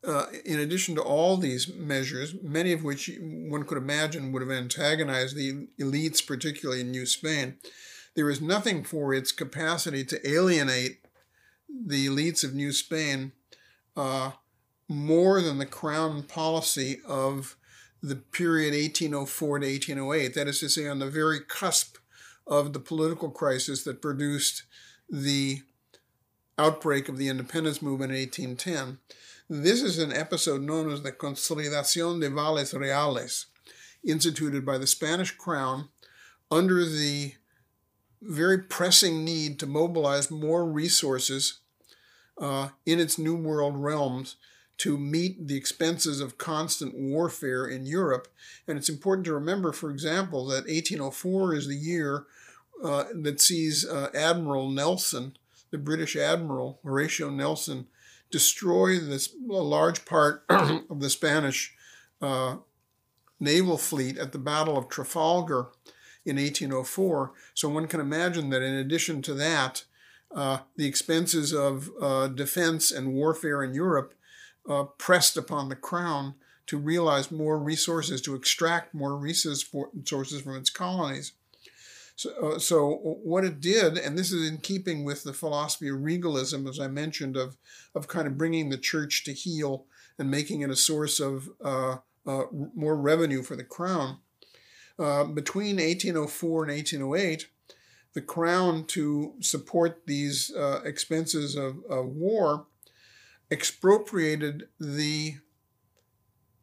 uh, in addition to all these measures, many of which one could imagine would have antagonized the elites, particularly in New Spain, there is nothing for its capacity to alienate the elites of New Spain uh, more than the crown policy of the period 1804 to 1808, that is to say, on the very cusp of the political crisis that produced the outbreak of the independence movement in 1810. This is an episode known as the Consolidación de Vales Reales, instituted by the Spanish crown under the very pressing need to mobilize more resources uh, in its New World realms to meet the expenses of constant warfare in Europe. And it's important to remember, for example, that 1804 is the year uh, that sees uh, Admiral Nelson, the British Admiral Horatio Nelson, destroy this a large part of the Spanish uh, naval fleet at the Battle of Trafalgar in 1804. So one can imagine that in addition to that, uh, the expenses of uh, defense and warfare in Europe uh, pressed upon the crown to realize more resources, to extract more resources from its colonies. So, uh, so what it did, and this is in keeping with the philosophy of regalism, as I mentioned, of, of kind of bringing the church to heel and making it a source of uh, uh, more revenue for the crown. Uh, between 1804 and 1808, the crown, to support these uh, expenses of, of war, expropriated the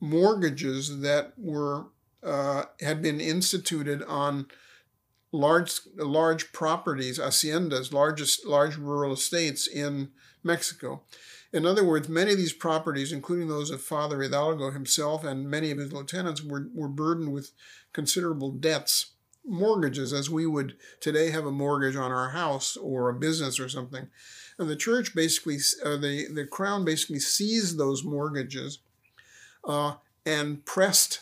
mortgages that were uh, had been instituted on large large properties, haciendas, largest large rural estates in Mexico. In other words, many of these properties, including those of Father Hidalgo himself and many of his lieutenants, were, were burdened with considerable debts, mortgages, as we would today have a mortgage on our house or a business or something. And the church basically, uh, the, the crown basically seized those mortgages uh, and pressed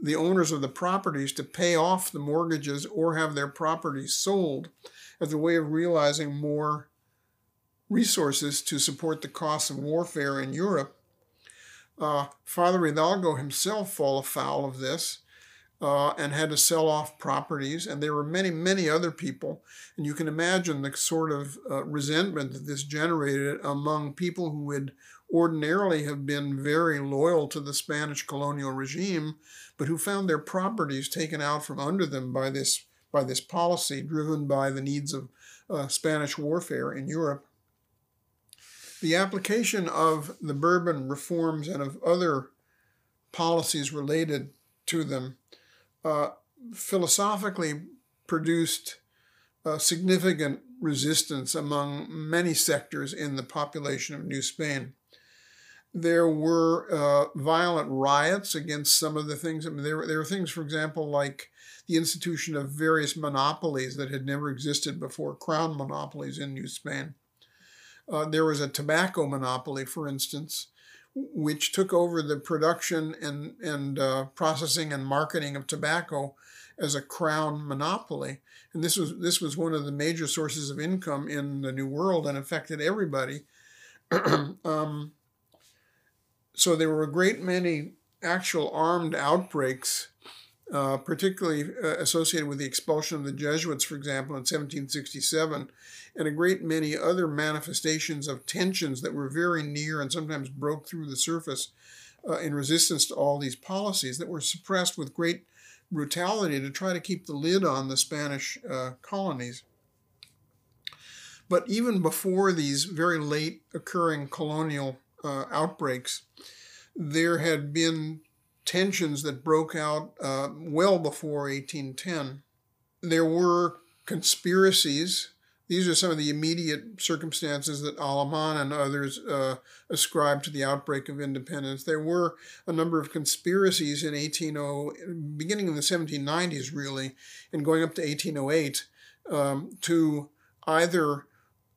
the owners of the properties to pay off the mortgages or have their properties sold as a way of realizing more resources to support the costs of warfare in Europe. Uh, Father Hidalgo himself fell afoul of this uh, and had to sell off properties. And there were many, many other people. And you can imagine the sort of uh, resentment that this generated among people who would ordinarily have been very loyal to the Spanish colonial regime, but who found their properties taken out from under them by this by this policy driven by the needs of uh, Spanish warfare in Europe. The application of the Bourbon reforms and of other policies related to them uh, philosophically produced significant resistance among many sectors in the population of New Spain. There were uh, violent riots against some of the things. I mean, there, there were things, for example, like the institution of various monopolies that had never existed before, crown monopolies in New Spain. Uh, there was a tobacco monopoly, for instance, which took over the production and, and uh, processing and marketing of tobacco as a crown monopoly. And this was this was one of the major sources of income in the New World and affected everybody. um, so there were a great many actual armed outbreaks, uh, particularly uh, associated with the expulsion of the Jesuits, for example, in 1767, and a great many other manifestations of tensions that were very near and sometimes broke through the surface uh, in resistance to all these policies that were suppressed with great brutality to try to keep the lid on the Spanish uh, colonies. But even before these very late occurring colonial uh, outbreaks, there had been tensions that broke out uh, well before 1810. There were conspiracies these are some of the immediate circumstances that Alaman and others uh, ascribed to the outbreak of independence. There were a number of conspiracies in 1800, beginning in the 1790s, really, and going up to 1808, um, to either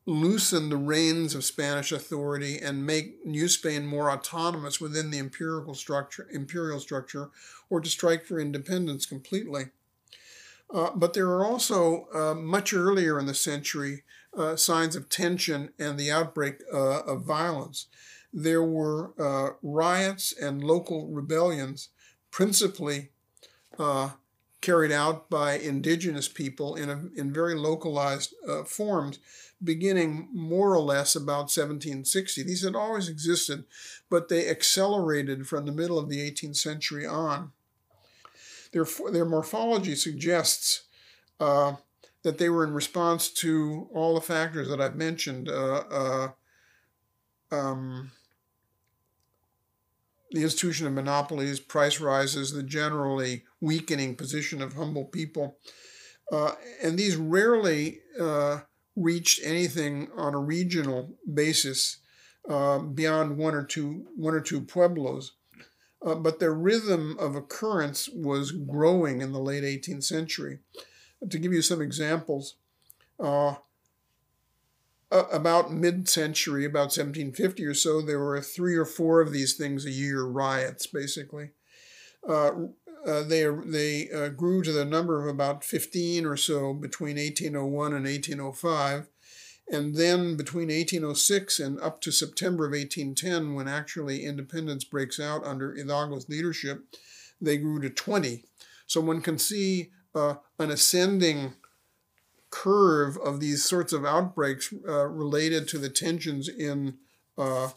loosen the reins of Spanish authority and make New Spain more autonomous within the imperial structure, imperial structure, or to strike for independence completely. Uh, but there are also, uh, much earlier in the century, uh, signs of tension and the outbreak uh, of violence. There were uh, riots and local rebellions, principally uh, carried out by indigenous people in, a, in very localized forms, beginning more or less about 1760. These had always existed, but they accelerated from the middle of the 18th century on. Their, their morphology suggests uh, that they were in response to all the factors that I've mentioned. Uh, uh, um, the institution of monopolies, price rises, the generally weakening position of humble people. Uh, and these rarely uh, reached anything on a regional basis uh, beyond one or two one or two pueblos uh, but their rhythm of occurrence was growing in the late 18th century. To give you some examples, uh, about mid-century, about 1750 or so, there were three or four of these things a year, riots basically. Uh, uh, they they uh, grew to the number of about 15 or so between 1801 and 1805. And then between 1806 and up to September of 1810, when actually independence breaks out under Hidalgo's leadership, they grew to 20. So one can see uh, an ascending curve of these sorts of outbreaks uh, related to the tensions in, uh,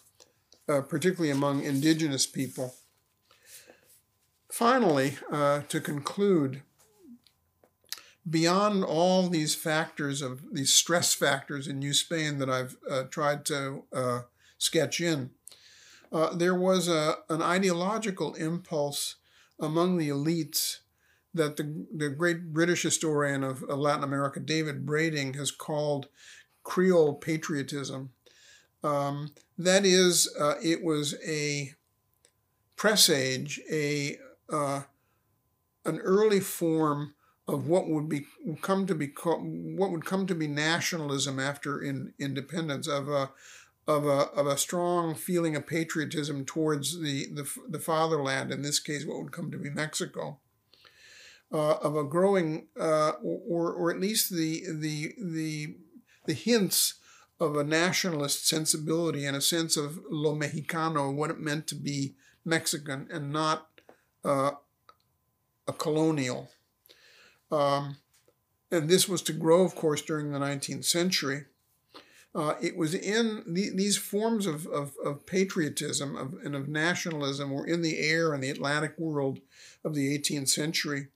particularly among indigenous people. Finally, uh, to conclude, beyond all these factors of these stress factors in New Spain that I've uh, tried to uh, sketch in, uh, there was a, an ideological impulse among the elites that the, the great British historian of, of Latin America, David Brading, has called Creole patriotism. Um, that is, uh, it was a presage, a uh, an early form of what would be come to be what would come to be nationalism after in, independence of a of a of a strong feeling of patriotism towards the the, the fatherland in this case what would come to be Mexico uh, of a growing uh, or or at least the the the the hints of a nationalist sensibility and a sense of lo mexicano what it meant to be Mexican and not uh, a colonial um, and this was to grow, of course, during the 19th century. Uh, it was in the, these forms of, of, of patriotism of, and of nationalism were in the air in the Atlantic world of the 18th century.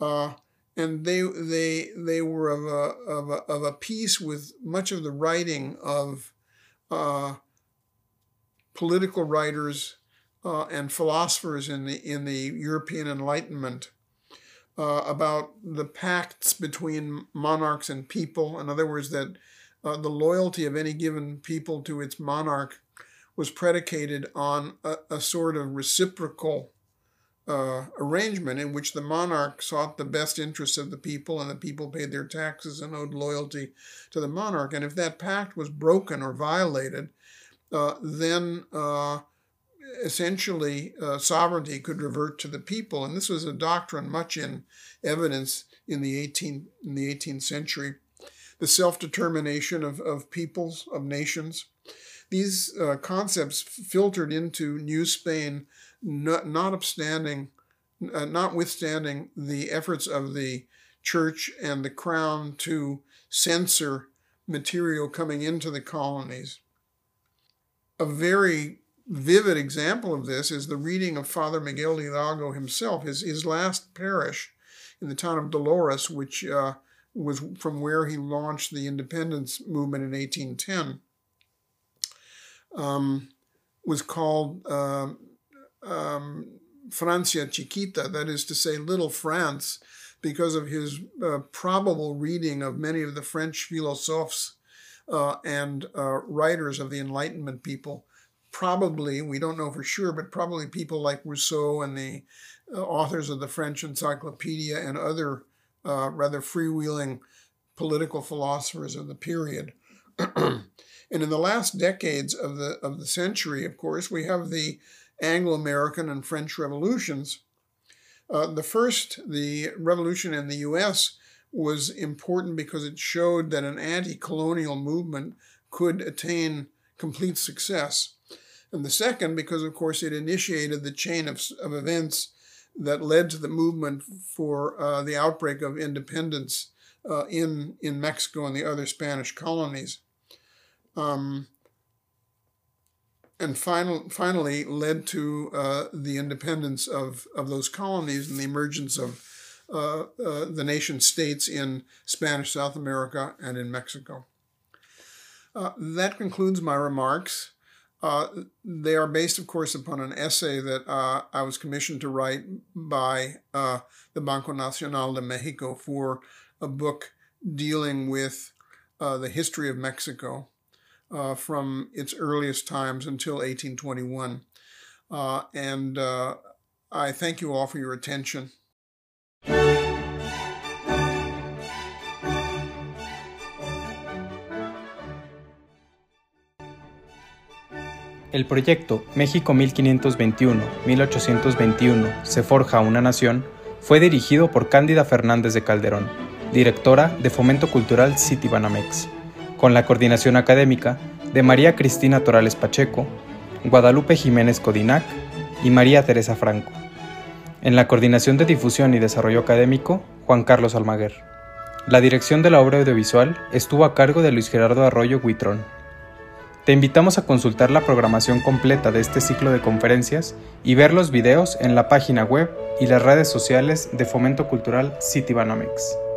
Uh, and they they they were of a of a, of a piece with much of the writing of uh, political writers uh, and philosophers in the in the European Enlightenment uh, about the pacts between monarchs and people. In other words, that uh, the loyalty of any given people to its monarch was predicated on a, a sort of reciprocal uh, arrangement in which the monarch sought the best interests of the people and the people paid their taxes and owed loyalty to the monarch. And if that pact was broken or violated, uh, then uh, essentially uh, sovereignty could revert to the people. And this was a doctrine much in evidence in the 18th, in the 18th century. The self determination of, of peoples, of nations. These uh, concepts filtered into New Spain, not, notwithstanding, uh, notwithstanding the efforts of the church and the crown to censor material coming into the colonies. A very vivid example of this is the reading of Father Miguel Hidalgo himself, his, his last parish in the town of Dolores, which uh, was from where he launched the independence movement in 1810, um, was called uh, um, Francia Chiquita, that is to say, Little France, because of his uh, probable reading of many of the French philosophes uh, and uh, writers of the Enlightenment people probably, we don't know for sure, but probably people like Rousseau and the uh, authors of the French Encyclopedia and other uh, rather freewheeling political philosophers of the period. and in the last decades of the of the century, of course, we have the Anglo-American and French revolutions. Uh, the first, the revolution in the U.S., was important because it showed that an anti-colonial movement could attain complete success and the second because, of course, it initiated the chain of, of events that led to the movement for uh, the outbreak of independence uh, in, in Mexico and the other Spanish colonies. Um, and final, finally led to uh, the independence of, of those colonies and the emergence of uh, uh, the nation states in Spanish South America and in Mexico. Uh, that concludes my remarks. Uh, they are based, of course, upon an essay that uh, I was commissioned to write by uh, the Banco Nacional de Mexico for a book dealing with uh, the history of Mexico uh, from its earliest times until 1821. and I thank you all for your attention. El proyecto México 1521-1821 se forja una nación fue dirigido por Cándida Fernández de Calderón, directora de Fomento Cultural Citibanamex, con la coordinación académica de María Cristina Torales Pacheco, Guadalupe Jiménez Codinac y María Teresa Franco. En la coordinación de difusión y desarrollo académico, Juan Carlos Almaguer. La dirección de la obra audiovisual estuvo a cargo de Luis Gerardo Arroyo Huitrón. Te invitamos a consultar la programación completa de este ciclo de conferencias y ver los videos en la página web y las redes sociales de Fomento Cultural Citibanamex.